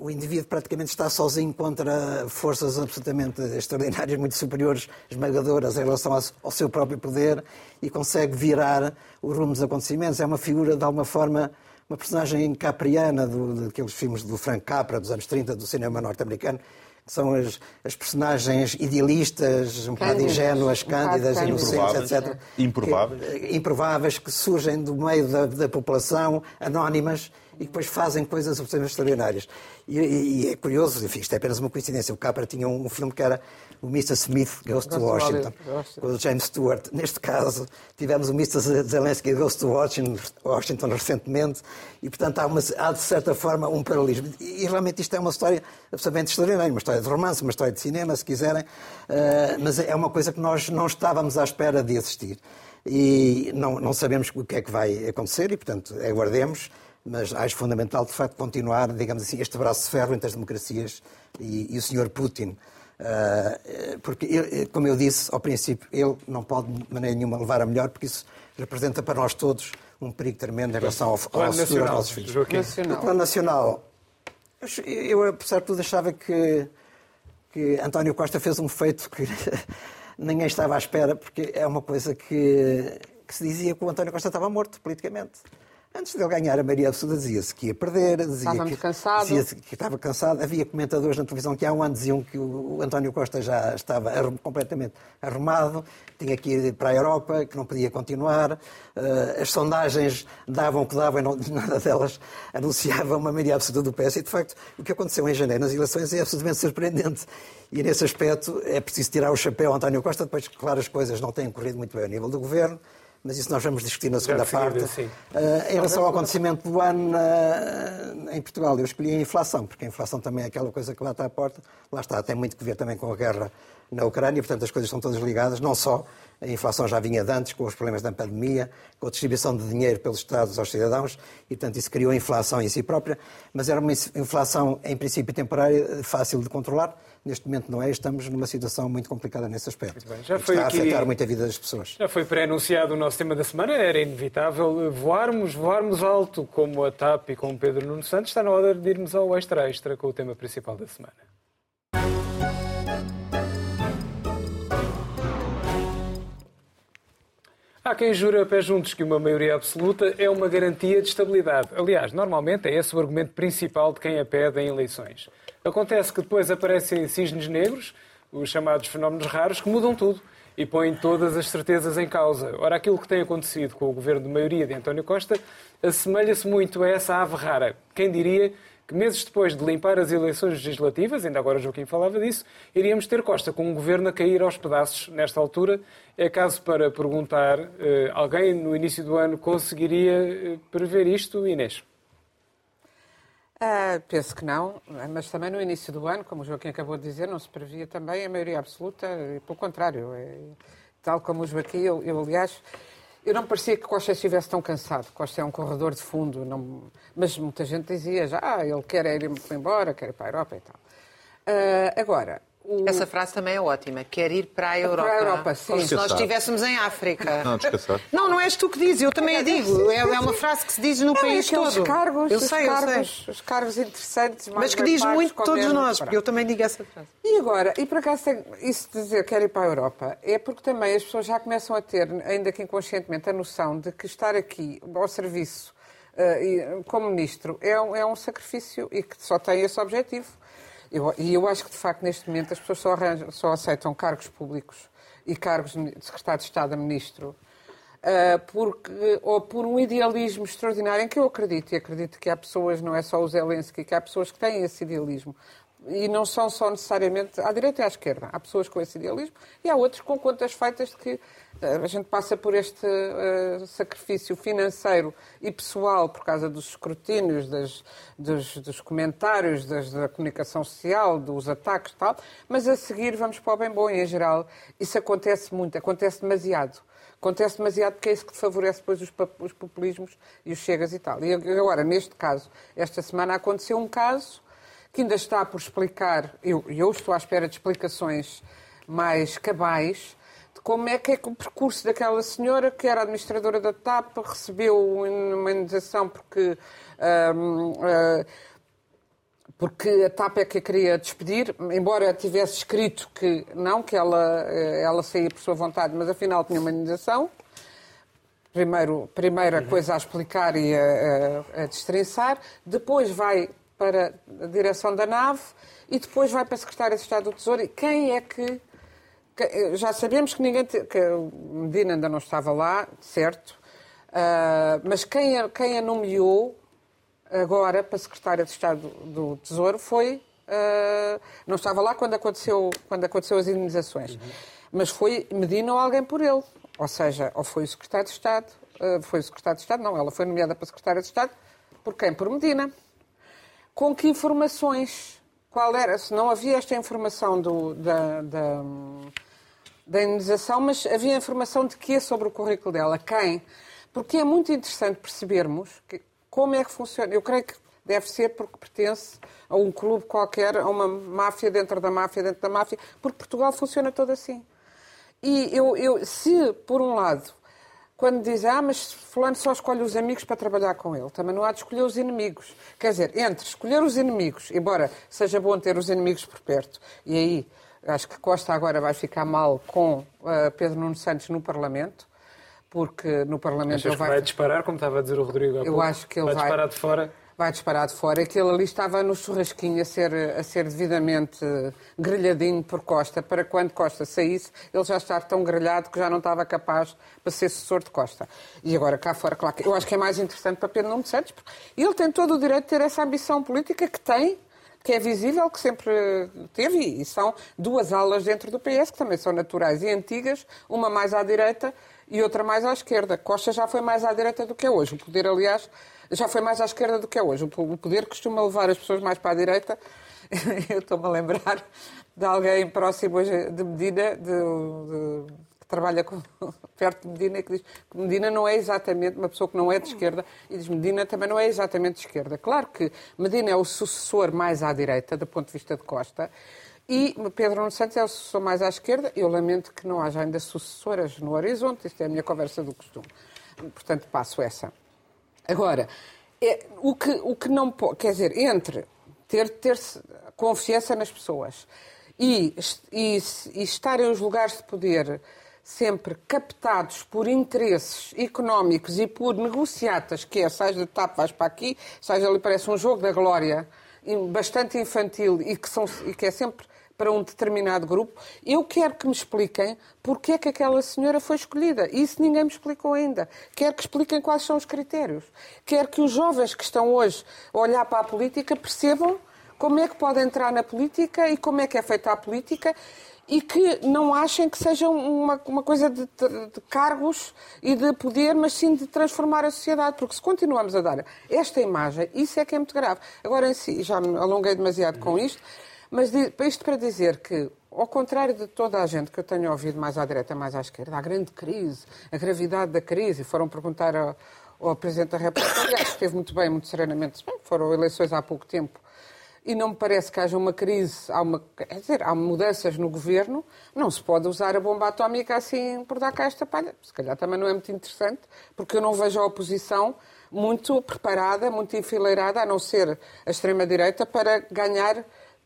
o indivíduo praticamente está sozinho contra forças absolutamente extraordinárias, muito superiores, esmagadoras em relação ao seu próprio poder e consegue virar o rumo dos acontecimentos. É uma figura, de alguma forma, uma personagem capriana do, daqueles filmes do Frank Capra, dos anos 30, do cinema norte-americano, que são as, as, personagens idealistas, um bocado ingênuas, cândidas, inocentes, etc. Improváveis. Que, improváveis, que surgem do meio da, da população, anónimas, e depois fazem coisas absolutamente extraordinárias. E, e, e, é curioso, enfim, isto é apenas uma coincidência. O Capra tinha um, um filme que era o Mr. Smith Goes to Washington, com o James Stewart. Neste caso, tivemos o Mr. Zelensky Goes to Washington, Washington recentemente, e, portanto, há, uma, há, de certa forma um paralelismo. E, realmente isto é uma história absolutamente extraordinária, uma história de romance, uma história de cinema, se quiserem, uh, mas é uma coisa que nós não estávamos à espera de assistir. E não, não sabemos o que é que vai acontecer, e, portanto, aguardemos mas acho fundamental, de facto, continuar, digamos assim, este braço de ferro entre as democracias e, e o Sr. Putin. Uh, porque, ele, como eu disse ao princípio, ele não pode de maneira nenhuma levar a melhor, porque isso representa para nós todos um perigo tremendo em relação ao, ao futuro dos nossos filhos. Nacional. O plano nacional. Eu, eu, apesar de tudo, achava que, que António Costa fez um feito que ninguém estava à espera, porque é uma coisa que, que se dizia que o António Costa estava morto politicamente. Antes de ele ganhar a maioria absoluta, dizia-se que ia perder, dizia estava que, cansado. Dizia que estava cansado. Havia comentadores na televisão que há um ano diziam que o António Costa já estava completamente arrumado, tinha que ir para a Europa, que não podia continuar. Eh, as sondagens davam o que davam e não, nada delas anunciava uma maioria absoluta do PS. E, de facto, o que aconteceu em janeiro nas eleições é absolutamente surpreendente. E, nesse aspecto, é preciso tirar o chapéu ao António Costa. Depois, claro, as coisas não têm corrido muito bem ao nível do governo mas isso nós vamos discutir na segunda parte. Uh, em relação ao acontecimento do ano uh, em Portugal, eu escolhi a inflação, porque a inflação também é aquela coisa que está à porta. Lá está, tem muito que ver também com a guerra na Ucrânia, portanto as coisas estão todas ligadas, não só a inflação já vinha de antes, com os problemas da pandemia, com a distribuição de dinheiro pelos Estados aos cidadãos, e, portanto, isso criou a inflação em si própria, mas era uma inflação, em princípio, temporária, fácil de controlar. Neste momento não é, estamos numa situação muito complicada nesse aspecto. Já foi está aqui... a afetar muito a vida das pessoas. Já foi pré-anunciado o nosso tema da semana, era inevitável voarmos, voarmos alto, como a TAP e como Pedro Nuno Santos. Está na hora de irmos ao extra-extra com o tema principal da semana. Há quem jura a pé juntos que uma maioria absoluta é uma garantia de estabilidade. Aliás, normalmente é esse o argumento principal de quem a pede em eleições. Acontece que depois aparecem cisnes negros, os chamados fenómenos raros, que mudam tudo e põem todas as certezas em causa. Ora, aquilo que tem acontecido com o governo de maioria de António Costa assemelha-se muito a essa ave rara. Quem diria que meses depois de limpar as eleições legislativas, ainda agora Joaquim falava disso, iríamos ter Costa com um governo a cair aos pedaços nesta altura. É caso para perguntar, eh, alguém no início do ano conseguiria eh, prever isto, Inês? Uh, penso que não, mas também no início do ano, como o Joaquim acabou de dizer, não se previa também a maioria absoluta, pelo contrário, é, tal como o Joaquim, eu, eu aliás, eu não parecia que Costa estivesse tão cansado. Costa é um corredor de fundo, não... mas muita gente dizia já, ah, ele quer ir embora, quer ir para a Europa e tal. Uh, agora, o... Essa frase também é ótima. Quer ir para a Europa. Para a Europa, sim. Como se nós estivéssemos em África. Não, descansar. Não, não és tu que dizes, eu também a digo. É, é uma frase que se diz no não, país todo. Cargos, eu sei, cargos, eu sei. Os cargos interessantes, Mas que diz muito todos nós, porque eu também digo essa frase. E agora, e por acaso isso de dizer quer ir para a Europa, é porque também as pessoas já começam a ter, ainda que inconscientemente, a noção de que estar aqui ao serviço uh, como ministro é um, é um sacrifício e que só tem esse objetivo eu, e eu acho que, de facto, neste momento as pessoas só, arranjam, só aceitam cargos públicos e cargos de secretário de Estado a ministro uh, porque, ou por um idealismo extraordinário em que eu acredito, e acredito que há pessoas, não é só o Zelensky, que há pessoas que têm esse idealismo, e não são só necessariamente à direita e à esquerda. Há pessoas com esse idealismo e há outros com contas feitas de que eh, a gente passa por este uh, sacrifício financeiro e pessoal por causa dos escrutínios, das, dos, dos, comentários, das, da comunicação social, dos ataques e tal, mas a seguir vamos para o bem bom e, em geral. Isso acontece muito, acontece demasiado. Acontece demasiado porque é isso que favorece depois os, os populismos e os chegas e tal. E agora, neste caso, esta semana aconteceu um caso que ainda está por explicar, eu, eu estou à espera de explicações mais cabais, de como é que é que o percurso daquela senhora, que era administradora da TAP, recebeu uma indenização porque. Uh, uh, porque a TAP é que a queria despedir, embora tivesse escrito que não, que ela, eh, ela saía por sua vontade, mas afinal tinha uma indenização. Primeiro, primeira uhum. coisa a explicar e a, a, a destrinçar. Depois vai para a direção da nave e depois vai para a Secretária de Estado do Tesouro. E quem é que. Já sabemos que ninguém. que Medina ainda não estava lá, certo? Uh, mas quem a, quem a nomeou agora para a Secretária de Estado do Tesouro foi. Uh, não estava lá quando aconteceu, quando aconteceu as indenizações. Uhum. Mas foi Medina ou alguém por ele. Ou seja, ou foi o Secretário de Estado. Uh, foi o Secretário de Estado, não, ela foi nomeada para Secretária de Estado. Por quem? Por Medina. Com que informações? Qual era? Se não havia esta informação do, da, da, da indenização, mas havia informação de quê sobre o currículo dela? Quem? Porque é muito interessante percebermos que, como é que funciona. Eu creio que deve ser porque pertence a um clube qualquer, a uma máfia dentro da máfia, dentro da máfia, porque Portugal funciona todo assim. E eu, eu se, por um lado, quando diz, ah, mas fulano só escolhe os amigos para trabalhar com ele. Também não há de escolher os inimigos. Quer dizer, entre escolher os inimigos, embora seja bom ter os inimigos por perto, e aí acho que Costa agora vai ficar mal com uh, Pedro Nuno Santos no Parlamento, porque no Parlamento ele vai... vai disparar, como estava a dizer o Rodrigo há Eu pouco. acho que ele vai... vai disparar de fora vai disparar de fora. Aquele ali estava no churrasquinho a ser, a ser devidamente grelhadinho por Costa, para quando Costa saísse, ele já estar tão grelhado que já não estava capaz para ser assessor de Costa. E agora cá fora, claro, eu acho que é mais interessante para Pedro Nuno Santos, porque ele tem todo o direito de ter essa ambição política que tem, que é visível, que sempre teve, e são duas alas dentro do PS, que também são naturais e antigas, uma mais à direita e outra mais à esquerda. Costa já foi mais à direita do que é hoje. O poder, aliás, já foi mais à esquerda do que é hoje. O poder costuma levar as pessoas mais para a direita. Eu estou-me a lembrar de alguém próximo hoje de Medina, de, de, que trabalha com, perto de Medina, que diz que Medina não é exatamente uma pessoa que não é de esquerda, e diz Medina também não é exatamente de esquerda. Claro que Medina é o sucessor mais à direita, do ponto de vista de Costa, e Pedro Nuno Santos é o sucessor mais à esquerda. Eu lamento que não haja ainda sucessoras no horizonte, isto é a minha conversa do costume. Portanto, passo essa. Agora, é, o, que, o que não pode, quer dizer, entre ter, ter confiança nas pessoas e, e, e estarem os lugares de poder sempre captados por interesses económicos e por negociatas, que é, sais de TAP, vais para aqui, sais ali, parece um jogo da glória, bastante infantil e que, são, e que é sempre para um determinado grupo, eu quero que me expliquem porque é que aquela senhora foi escolhida. Isso ninguém me explicou ainda. Quero que expliquem quais são os critérios. Quero que os jovens que estão hoje a olhar para a política percebam como é que pode entrar na política e como é que é feita a política e que não achem que seja uma, uma coisa de, de, de, cargos e de poder, mas sim de transformar a sociedade. Porque se continuamos a dar esta imagem, isso é que é muito grave. Agora, em si, já me alonguei demasiado com isto, mas isto para dizer que, ao contrário de toda a gente que eu tenho ouvido mais à direita, mais à esquerda, a grande crise, a gravidade da crise, foram perguntar ao, ao Presidente da República, aliás, esteve muito bem, muito serenamente, foram eleições há pouco tempo, e não me parece que haja uma crise, há, uma, quer dizer, há mudanças no governo, não se pode usar a bomba atómica assim por dar cá esta palha. Se calhar também não é muito interessante, porque eu não vejo a oposição muito preparada, muito enfileirada, a não ser a extrema-direita, para ganhar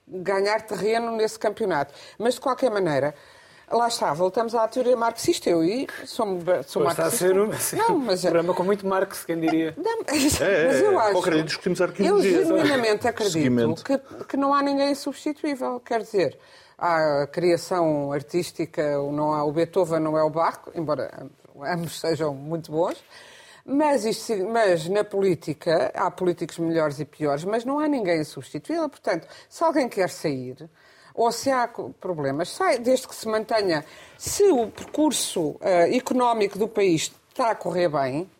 ganhar terreno nesse campeonato. Mas, de qualquer maneira, lá está, voltamos à teoria marxista. Eu e sou, sou marxista. Está a ser um, assim, não, mas, um programa com muito Marx, quem diria. Não, mas, é, mas eu acho. Qualquer discutimos arqueologia. Eu genuinamente acredito que, que não há ninguém substituível. Quer dizer, há a criação artística, não há, o Beethoven não é o Bach, embora ambos sejam muito bons. Mas, isto, mas na política há políticos melhores e piores, mas não há ninguém substituí-la. Portanto, se alguém quer sair, ou se há problemas, sai, desde que se mantenha. Se o percurso uh, económico do país está a correr bem,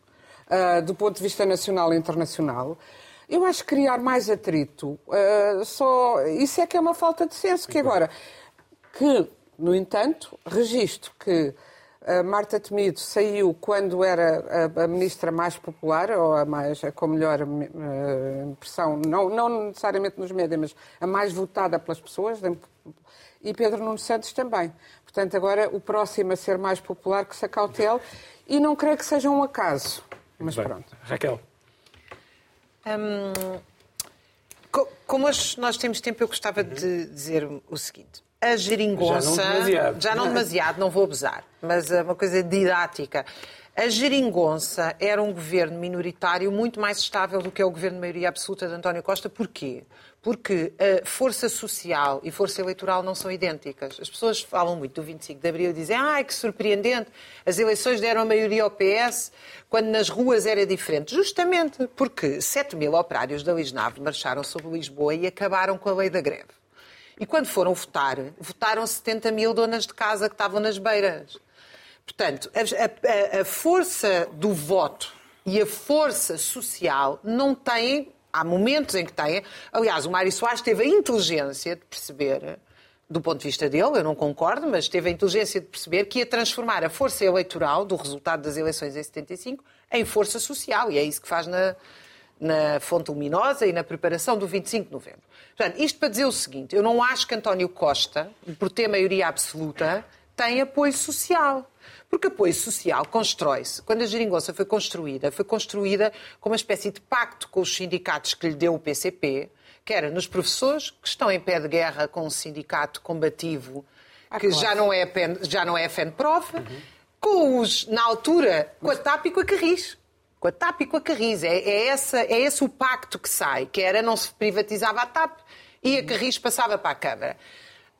uh, do ponto de vista nacional e internacional, eu acho que criar mais atrito, uh, só, isso é que é uma falta de senso. Que agora, que, no entanto, registro que a Marta Temido saiu quando era a, a, ministra mais popular, ou a mais, a com melhor uh, impressão, não, não necessariamente nos médias, mas a mais votada pelas pessoas, e Pedro Nuno Santos também. Portanto, agora o próximo a ser mais popular que se acautele, e não creio que seja um acaso. Mas Bem, pronto. Raquel. Hum, como nós temos tempo, eu gostava de dizer o seguinte a geringonça. Já não demasiado. Já não demasiado, não vou abusar, mas é uma coisa didática. A geringonça era um governo minoritário muito mais estável do que é o governo de maioria absoluta de António Costa. Porquê? Porque a força social e força eleitoral não são idênticas. As pessoas falam muito do 25 de Abril e dizem ai, que surpreendente, as eleições deram a maioria ao PS quando nas ruas era diferente. Justamente porque 7 mil operários da Lisnave marcharam sobre Lisboa e acabaram com a lei da greve. E quando foram votar, votaram 70 mil donas de casa que estavam nas beiras. Portanto, a, a, a força do voto e a força social não têm, há momentos em que têm. Aliás, o Mário Soares teve a inteligência de perceber, do ponto de vista dele, eu não concordo, mas teve a inteligência de perceber que ia transformar a força eleitoral do resultado das eleições em 75 em força social. E é isso que faz na, na Fonte Luminosa e na preparação do 25 de novembro. Portanto, isto para dizer o seguinte: eu não acho que António Costa, por ter maioria absoluta, tem apoio social. Porque apoio social constrói-se. Quando a geringonça foi construída, foi construída com uma espécie de pacto com os sindicatos que lhe deu o PCP, que era nos professores que estão em pé de guerra com um sindicato combativo que claro. já, não é, já não é FENPROF, uhum com os, na altura, com a TAP e com a Carris. Com a TAP e com a Carris. É, é, essa, é esse o pacto que sai, que era não se privatizava a TAP e a Carris passava para a Câmara.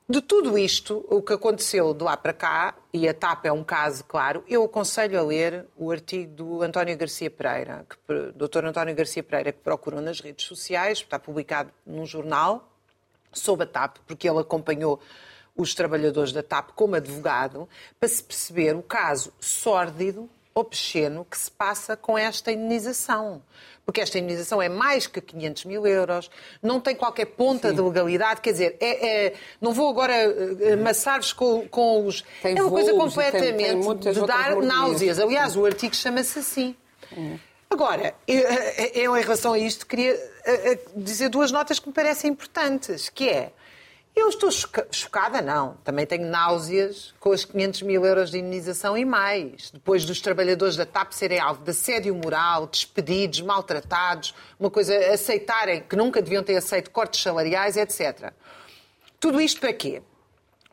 De tudo isto, o que aconteceu de lá para cá, e a TAP é um caso claro, eu aconselho a ler o artigo do António Garcia Pereira, que, Dr. António Garcia Pereira, que procurou nas redes sociais, está publicado num jornal, sobre a TAP, porque ele acompanhou os trabalhadores da TAP como advogado, para se perceber o caso sórdido, obsceno, que se passa com esta indenização porque esta indenização é mais que 500 mil euros, não tem qualquer ponta Sim. de legalidade, quer dizer, é, é, não vou agora eh, amassar-vos com, com, os. Tem é uma voos, coisa completamente tem, tem de dar náuseas. Aliás, o artigo chama-se assim. Hum. Agora, eu, eu, em relação a isto queria eh, eh, dizer duas notas que me parecem importantes, que é eu estou chocada, não. Também tenho náuseas com os 500 mil euros de indenização e mais. Depois dos trabalhadores da TAP serem alvo de assédio moral, despedidos, maltratados, uma coisa, aceitarem que nunca deviam ter aceito cortes salariais, etc. Tudo isto para quê?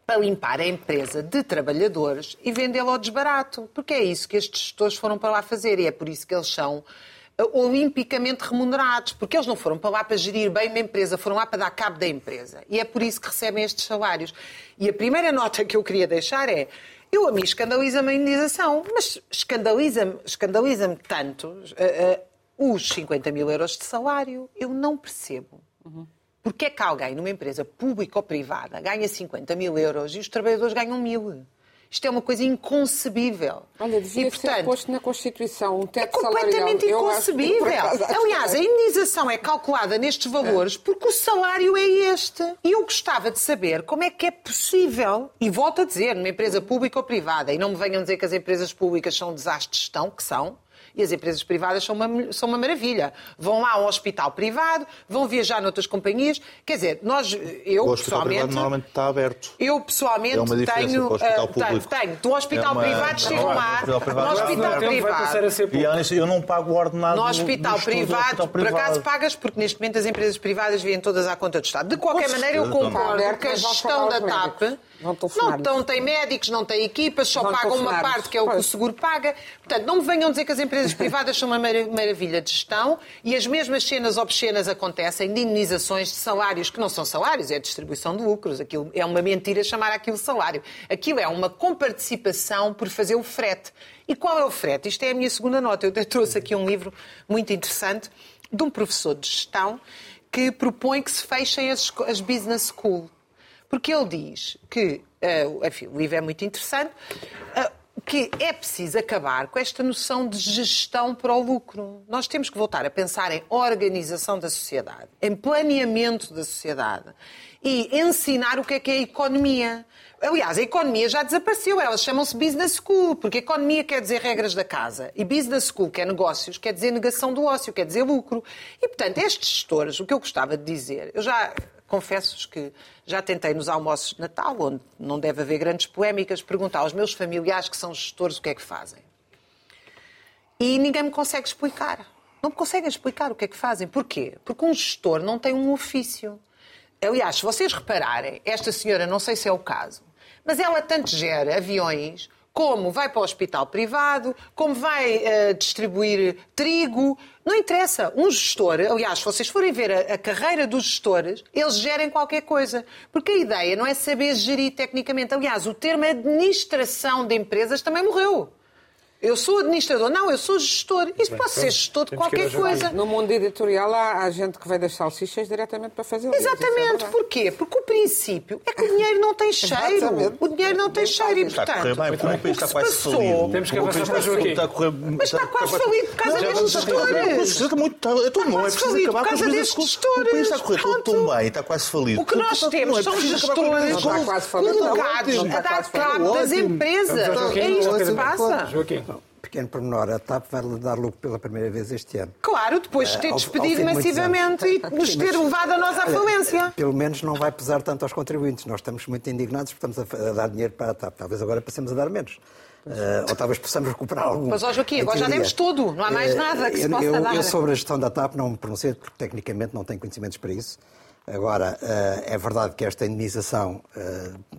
Para limpar a empresa de trabalhadores e vendê-la ao desbarato. Porque é isso que estes gestores foram para lá fazer e é por isso que eles são olimpicamente remunerados, porque eles não foram para lá para gerir bem uma empresa, foram lá para dar cabo da empresa. E é por isso que recebem estes salários. E a primeira nota que eu queria deixar é. Eu a mim escandaliza-me a indenização, mas escandaliza-me escandaliza tanto uh, uh, os 50 mil euros de salário. Eu não percebo. Uhum. Porque é que alguém numa empresa pública ou privada ganha 50 mil euros e os trabalhadores ganham mil? Isto é uma coisa inconcebível. Olha, devia e, portanto, ser posto na Constituição um teto é completamente salarial. inconcebível. Aliás, a indenização é calculada nestes valores porque o salário é este. E eu gostava de saber como é que é possível, e volto a dizer, numa empresa pública ou privada, e não me venham dizer que as empresas públicas são um desastre de gestão, que são, e as empresas privadas são uma, são uma maravilha. Vão lá a um hospital privado, vão viajar noutras companhias. Quer dizer, nós, eu o pessoalmente. Privado normalmente está aberto. Eu pessoalmente é tenho. Uh, tenho, tenho. Do hospital é uma, privado chegam lá. No hospital privado. E eu não pago o ordenado. No hospital, no, privado, por acaso pagas, porque neste momento as empresas privadas vêm todas à conta do Estado. De qualquer maneira, eu concordo que a gestão da TAP. Não, não tem médicos, não tem equipas, só Vão pagam uma parte que é o que o seguro paga. Portanto, não me venham dizer que as empresas privadas são uma maravilha de gestão e as mesmas cenas obscenas acontecem de indenizações de salários que não são salários, é distribuição de lucros. Aquilo é uma mentira chamar aquilo salário. Aquilo é uma comparticipação por fazer o frete. E qual é o frete? Isto é a minha segunda nota. Eu trouxe aqui um livro muito interessante de um professor de gestão que propõe que se fechem as, as business school porque ele diz que, uh, enfim, o livro é muito interessante, uh, que é preciso acabar com esta noção de gestão para o lucro. Nós temos que voltar a pensar em organização da sociedade, em planeamento da sociedade e ensinar o que é que é a economia. Aliás, a economia já desapareceu, elas chamam-se business school, porque economia quer dizer regras da casa e business school, que é negócios, quer dizer negação do ócio, quer dizer lucro. E, portanto, estes gestores, o que eu gostava de dizer, eu já confesso-vos que já tentei nos almoços de Natal, onde não deve haver grandes polémicas, perguntar aos meus familiares que são gestores o que é que fazem. E ninguém me consegue explicar. Não me conseguem explicar o que é que fazem. Porquê? Porque um gestor não tem um ofício. Aliás, se vocês repararem, esta senhora, não sei se é o caso, mas ela tanto gera aviões como vai para o hospital privado, como vai uh, distribuir trigo. Não interessa. Um gestor, aliás, se vocês forem ver a, a, carreira dos gestores, eles gerem qualquer coisa. Porque a ideia não é saber gerir tecnicamente. Aliás, o termo administração de empresas também morreu. Eu sou administrador. Não, eu sou gestor. Isso pode ser gestor de qualquer coisa. No mundo editorial há, há, gente que vai das salsichas diretamente para fazer Exatamente. É Porquê? Porque o princípio é que o dinheiro não tem cheiro. Exatamente. O dinheiro não tem cheiro e, portanto... Está a correr bem, porque o país está quase falido. Temos que avançar para Joaquim. Está a correr... Mas está quase falido por causa destes gestores. Está muito... Não é preciso acabar com os gestores. O país está a correr tão bem, está quase falido. O que nós temos são gestores colocados a dar cabo das empresas. É isto que se passa. Joaquim pequeno pormenor, a TAP vai dar lucro pela primeira vez este ano. Claro, depois de ter despedido massivamente e nos ter levado a nós à falência. Pelo menos não vai pesar tanto aos contribuintes. Nós estamos muito indignados porque estamos a, dar dinheiro para a TAP. Talvez agora passemos a dar menos. Uh, ou talvez possamos recuperar algum. Mas, ó Joaquim, agora já demos tudo, não há mais nada que se possa eu, dar. Eu, sobre a gestão da TAP, não me pronunciei, porque tecnicamente não tenho conhecimentos para isso. Agora, é verdade que esta indenização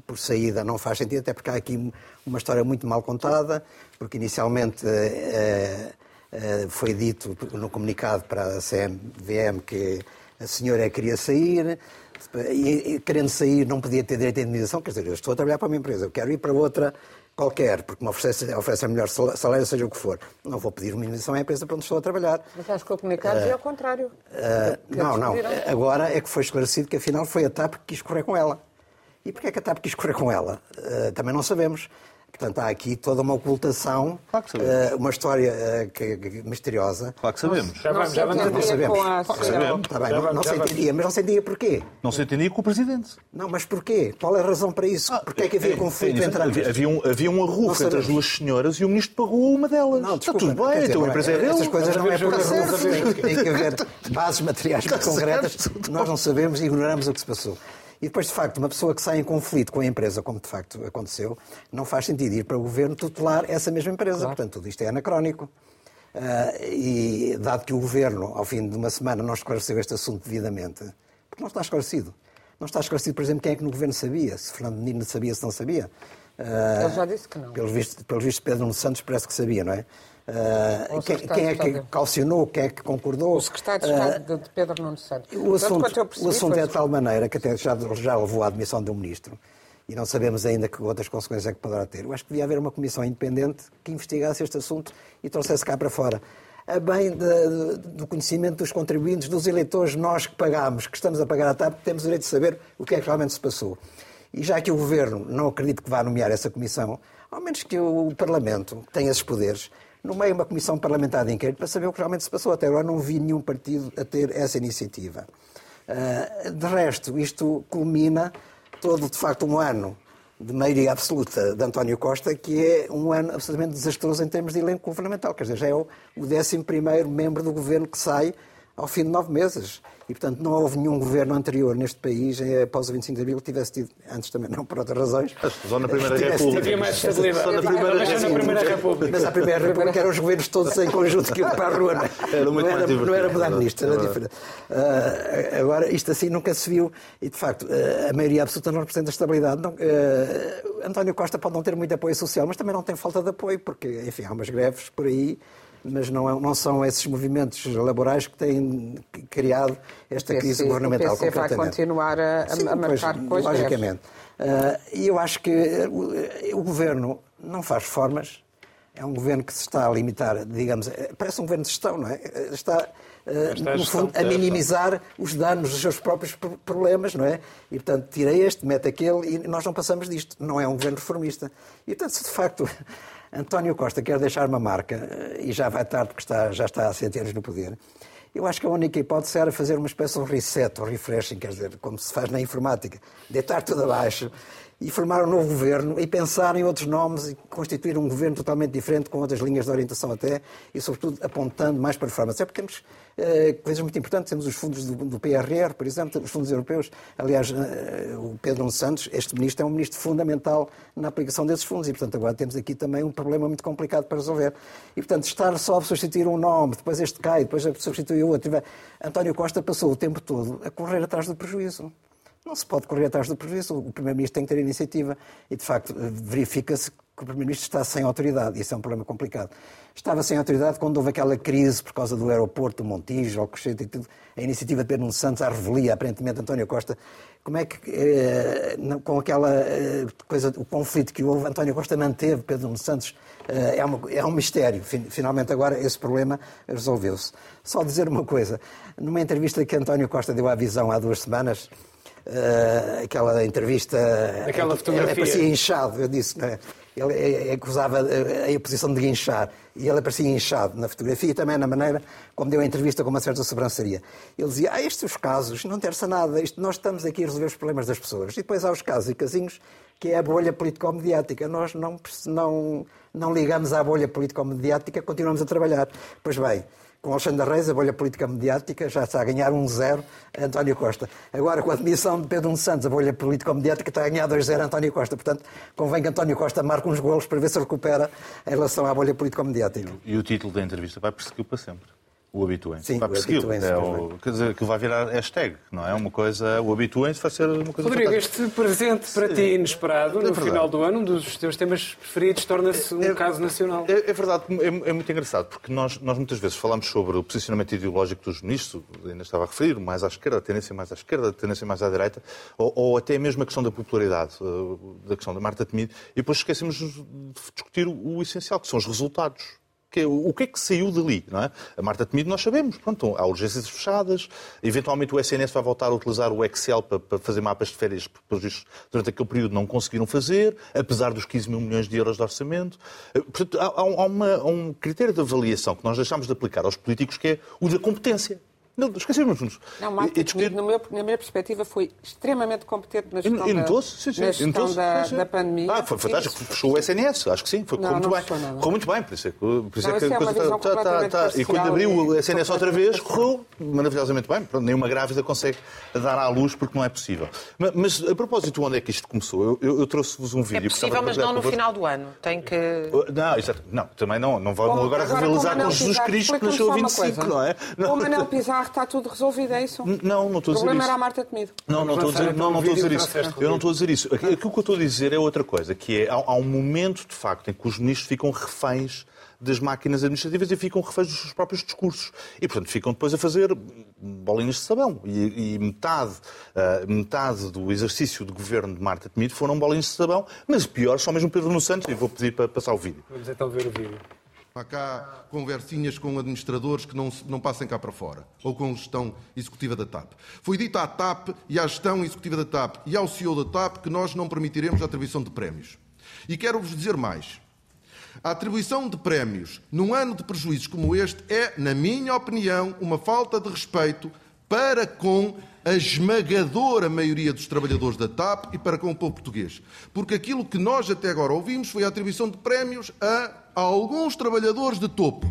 por saída não faz sentido, até porque há aqui uma história muito mal contada, porque inicialmente foi dito no comunicado para a CMVM que a senhora queria sair, e, querendo sair não podia ter direito à indenização, quer dizer, eu estou a trabalhar para uma empresa, eu quero ir para outra qualquer, porque me oferece, oferece a melhor salário, seja o que for. Não vou pedir uma indenização à empresa para onde estou a trabalhar. Mas acho que o comunicado uh, é ao contrário. Uh, não, não. Agora é que foi esclarecido que afinal foi a TAP que quis correr com ela. E porquê é que a TAP quis correr com ela? Uh, também não sabemos. Portanto, há aqui toda uma ocultação, claro uh, uma história uh, que, que, misteriosa. Claro que sabemos. Já vamos, já vamos. Não sabemos. Claro que sabemos. Está bem, não, não se entendia, mas não se entendia porquê. Não se entendia com o Presidente. Não, mas porquê? Qual é a razão para isso? Ah, porquê é que havia é, conflito é, entre ambas? Havia um, havia um arrufo entre as duas senhoras e o Ministro pagou uma delas. Não, desculpa, Está tudo bem, dizer, a tua empresa é dele. Essas coisas não é por Tem que haver bases materiais concretas. Nós não sabemos e ignoramos o que se passou. E depois, de facto, uma pessoa que sai em conflito com a empresa, como de facto aconteceu, não faz sentido ir para o governo tutelar essa mesma empresa. Claro. Portanto, tudo isto é anacrónico. Uh, e dado que o governo, ao fim de uma semana, não esclareceu este assunto devidamente, porque não está esclarecido. Não está esclarecido, por exemplo, quem é que no governo sabia, se Fernando Menino sabia, se não sabia. Uh, Ele já disse que não. Pelos vistos, pelos vistos Pedro Santos parece que sabia, não é? Uh, quem, quem, é que calcionou, quem é que concordou? O secretário de Estado uh, de Pedro Nuno Santos. O assunto, percebi, o assunto é de tal maneira que até já, já levou à admissão de um ministro e não sabemos ainda que outras consequências é que poderá ter. Eu acho que devia haver uma comissão independente que investigasse este assunto e trouxesse cá para fora. A bem de, de, do conhecimento dos contribuintes, dos eleitores, nós que pagamos, que estamos a pagar a TAP, temos o direito de saber o que é que realmente se passou. E já que o Governo não acredito que vá nomear essa comissão, ao menos que o Parlamento tenha esses poderes, no meio uma comissão parlamentar de inquérito para saber o que realmente se passou. Até agora não vi nenhum partido a ter essa iniciativa. Ah, de resto, isto culmina todo, de facto, um ano de maioria absoluta de António Costa, que é um ano absolutamente desastroso em termos de elenco governamental. Quer dizer, já é o 11 membro do governo que sai ao fim de nove meses. E, portanto, não houve nenhum governo anterior neste país, eh, após o 25 de Abril, que tivesse tido, antes também não por outras razões. Só na Primeira República. Havia mais estabilidade. Só na Primeira, mas na primeira República. Mas a Primeira República eram os governos todos em conjunto que iam para a rua. Não, é? era muito não, era, não era mudar ministro, era diferente. Uh, agora, isto assim nunca se viu. E, de facto, uh, a maioria absoluta não representa a estabilidade. Não, uh, António Costa pode não ter muito apoio social, mas também não tem falta de apoio, porque, enfim, há umas greves por aí mas não, é, não, são esses movimentos laborais que têm criado esta crise governamental. O PC vai continuar a, Sim, a marcar pois, Logicamente. Uh, e eu acho que o, o governo não faz reformas, é um governo que se está a limitar, digamos, eh, parece um governo de gestão, não é? Está, uh, no fundo, a minimizar os danos dos seus próprios problemas, não é? E, portanto, tira este, mete aquele e nós não passamos disto. Não é um governo reformista. E, portanto, se de facto António Costa quer deixar uma marca, eh, e já vai tarde porque está, já está há sete anos no poder, eu acho que a única hipótese era fazer uma espécie de reset ou refreshing, quer dizer, como se faz na informática, deitar tudo abaixo e formar um novo governo e pensar em outros nomes e constituir um governo totalmente diferente, com outras linhas de orientação até, e sobretudo apontando mais para fora. Mas é porque temos eh, coisas muito importantes. Temos os fundos do, do, PRR, por exemplo, os fundos europeus. Aliás, eh, o Pedro Santos, este ministro, é um ministro fundamental na aplicação desses fundos e, portanto, agora temos aqui também um problema muito complicado para resolver. E, portanto, estar só a substituir um nome, depois este cai, depois substitui o outro. António Costa passou o tempo todo a correr atrás do prejuízo. Não se pode correr atrás do prejuízo. O Primeiro-Ministro tem que ter iniciativa e, de facto, verifica-se que o Primeiro-Ministro está sem autoridade. Isso é um problema complicado. Estava sem autoridade quando houve aquela crise por causa do aeroporto do Montijo, e tudo. A iniciativa de Pedro Santos, à revelia, aparentemente, António Costa. Como é que, eh, com aquela eh, coisa, o conflito que houve, António Costa manteve Pedro Santos? Eh, é, uma, é um mistério. Finalmente, agora, esse problema resolveu-se. Só dizer uma coisa. Numa entrevista que António Costa deu à Visão há duas semanas, Uh, aquela entrevista. Aquela fotografia. Ele parecia inchado, eu disse, não é? Ele acusava a posição de guinchar e ele aparecia inchado na fotografia e também na maneira como deu a entrevista com uma certa sobranceria. Ele dizia: Ah, estes os casos, não interessa nada, isto, nós estamos aqui a resolver os problemas das pessoas. E depois há os casos e casinhos que é a bolha político-mediática. Nós não, não, não ligamos à bolha político-mediática, continuamos a trabalhar. Pois bem, com Alexandre Reis, a bolha política mediática já está a ganhar 1-0 a António Costa. Agora, com a admissão de Pedro Santos, a bolha política mediática está a ganhar 2-0 a António Costa. Portanto, convém que António Costa marque uns golos para ver se recupera em relação à bolha político mediática. E o título da entrevista vai perseguir para sempre. O habituem-se. Vai persegui É o, quer dizer, que vai virar hashtag, não é? Uma coisa, o habituem-se vai ser uma coisa Rodrigo, fantástica. este presente para ti inesperado, é no final do ano, um dos teus temas preferidos, torna-se um é, caso nacional. É, é verdade, é, é, muito engraçado, porque nós, nós muitas vezes falamos sobre o posicionamento ideológico dos ministros, ainda estava a referir, mais à esquerda, a tendência mais à esquerda, a tendência mais à direita, ou, ou até mesmo a questão da popularidade, eh, da questão da Marta Temido, e depois esquecemos de discutir o, o essencial, que são os resultados que, o que é que saiu dali? Não é? A Marta Temido nós sabemos, pronto, há urgências fechadas, eventualmente o SNS vai voltar a utilizar o Excel para, para fazer mapas de férias, porque durante aquele período não conseguiram fazer, apesar dos 15 mil milhões de euros de orçamento. Eh, portanto, há, há, uma, há um critério de avaliação que nós deixamos de aplicar aos políticos que é o da competência. Não, esquecemos-nos. Não, Marta, discutir... no meu, na minha perspectiva, foi extremamente competente na gestão, e, da, sim, sim. Na gestão da, da, pandemia. Ah, foi fantástico. Fechou o SNS, acho que sim. Foi, não, muito não bem. Correu muito bem, por isso é que, por isso não, é que a é coisa está. Tá, tá, tá. E quando abriu o SNS outra vez, correu maravilhosamente bem. Pronto, nenhuma grávida consegue dar à luz porque não é possível. Mas, mas a propósito, onde é que isto começou? Eu, eu, eu trouxe-vos um vídeo. É possível, mas não no final do ano. Tem que. Não, exato. Não, também não. Não vou agora rivalizar com Jesus Cristo que nasceu a 25, não é? O Manel Pizarro está tudo resolvido é isso? Não, não estou a dizer isso. O problema era a Marta Temido. Não, não estou a dizer, não, não estou a dizer isso. Eu não estou a dizer isso. Aquilo que eu estou a dizer é outra coisa, que é, há, um momento, de facto, em que os ministros ficam reféns das máquinas administrativas e ficam reféns dos seus próprios discursos. E, portanto, ficam depois a fazer bolinhas de sabão. E, e metade, uh, metade do exercício de governo de Marta Temido foram bolinhas de sabão, mas pior, só mesmo Pedro Nuno Santos, e vou pedir para passar o vídeo. Vamos então ver o vídeo. Há cá conversinhas com administradores que não, não passem cá para fora, ou com gestão executiva da TAP. Foi dito à TAP e à gestão executiva da TAP e ao CEO da TAP que nós não permitiremos a atribuição de prémios. E quero-vos dizer mais. A atribuição de prémios num ano de prejuízos como este é, na minha opinião, uma falta de respeito para com a esmagadora maioria dos trabalhadores da TAP e para com o povo português. Porque aquilo que nós até agora ouvimos foi a atribuição de prémios a, a alguns trabalhadores de topo.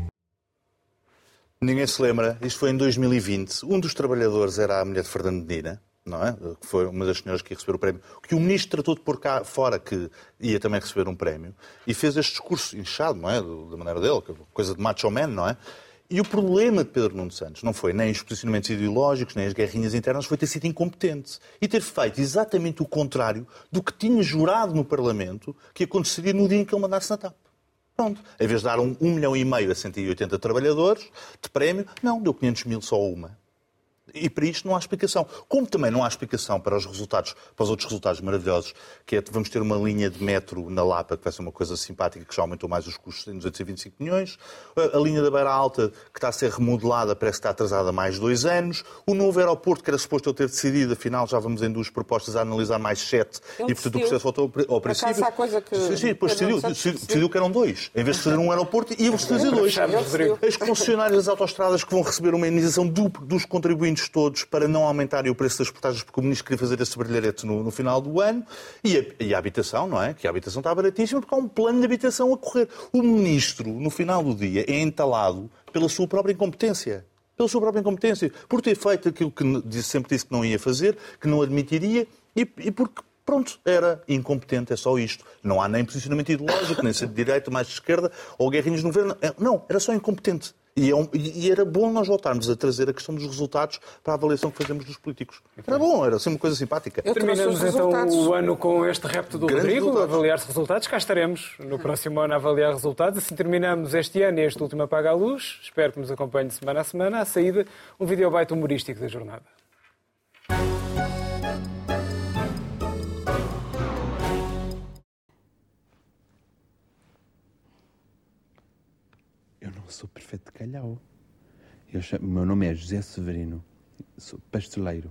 Ninguém se lembra, isto foi em 2020. Um dos trabalhadores era a mulher de Fernando Medina, não é? Que foi uma das senhoras que ia receber o prémio, que o ministro tratou de pôr cá fora que ia também receber um prémio, e fez este discurso inchado, não é? Da maneira dele, coisa de macho man, não é? E o problema de Pedro Nuno Santos não foi nem os posicionamentos ideológicos, nem as guerrinhas internas, foi ter sido incompetente e ter feito exatamente o contrário do que tinha jurado no Parlamento que aconteceria no dia em que ele mandasse na TAP. Pronto. Em vez de dar um, um milhão e meio a 180 trabalhadores de prémio, não, deu 500 mil só uma. E para isto não há explicação. Como também não há explicação para os resultados, para os outros resultados maravilhosos, que é vamos ter uma linha de metro na Lapa, que vai ser uma coisa simpática, que já aumentou mais os custos em 225 milhões. A linha da Beira Alta, que está a ser remodelada, parece que está atrasada mais dois anos. O novo aeroporto, que era suposto eu ter decidido, afinal já vamos em duas propostas a analisar mais sete. Ele e portanto o processo voltou ao princípio. Há coisa que... Sim, sim, depois decidiu, decidiu, que eram dois. Em vez de fazer um aeroporto, iam-se fazer dois. As concessionárias das autostradas que vão receber uma indenização dos contribuintes todos para não aumentarem o preço das portagens, porque o Ministro queria fazer esse brilharete no, no final do ano, e a, e a, habitação, não é? Que a habitação está baratíssima porque há um plano de habitação a correr. O Ministro, no final do dia, é entalado pela sua própria incompetência pela sua própria incompetência, por ter feito aquilo que sempre disse que não ia fazer, que não admitiria, e, e porque Pronto, era incompetente, é só isto. Não há nem posicionamento ideológico, nem de direita, mais de esquerda, ou guerrinhos no governo. É, não, era só incompetente. E, é um, e, era bom nós voltarmos a trazer a questão dos resultados para a avaliação que fazemos dos políticos. Era bom, era assim uma coisa simpática. Eu Terminamos então o ano com este repto do Grandes Rodrigo, resultados. avaliar-se resultados. Cá estaremos no próximo ano a avaliar resultados. Assim terminamos este ano e este último Apaga a Luz. Espero que nos acompanhe semana a semana. À saída, um vídeo baita humorístico da jornada. Sou prefeito de Calhau. Eu chamo, meu nome é José Severino, sou pasteleiro.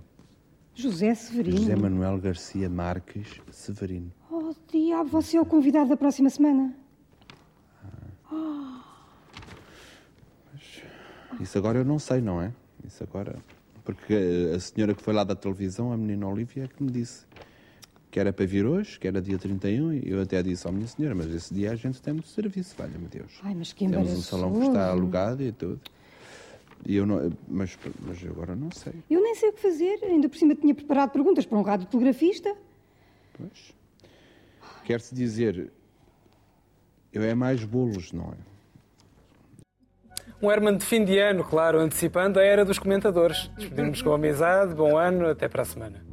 José Severino? José Manuel Garcia Marques Severino. Oh, diabo, você é o convidado da próxima semana. Ah. Oh. Isso agora eu não sei, não é? Isso agora. Porque a senhora que foi lá da televisão, a menina Olivia, é que me disse que era para vir hoje, que era dia 31, e eu até disse à minha senhora, mas esse dia a gente tem muito serviço, valha-me Deus. Ai, mas que Temos um salão que está alugado e tudo. E eu não, mas, mas agora não sei. Eu nem sei o que fazer, ainda por cima tinha preparado perguntas para um radiotelegrafista. Pois. Quer-se dizer, eu é mais bolos, não é? Um Herman de fim de ano, claro, antecipando a era dos comentadores. Despedimos com amizade, bom ano, até para a semana.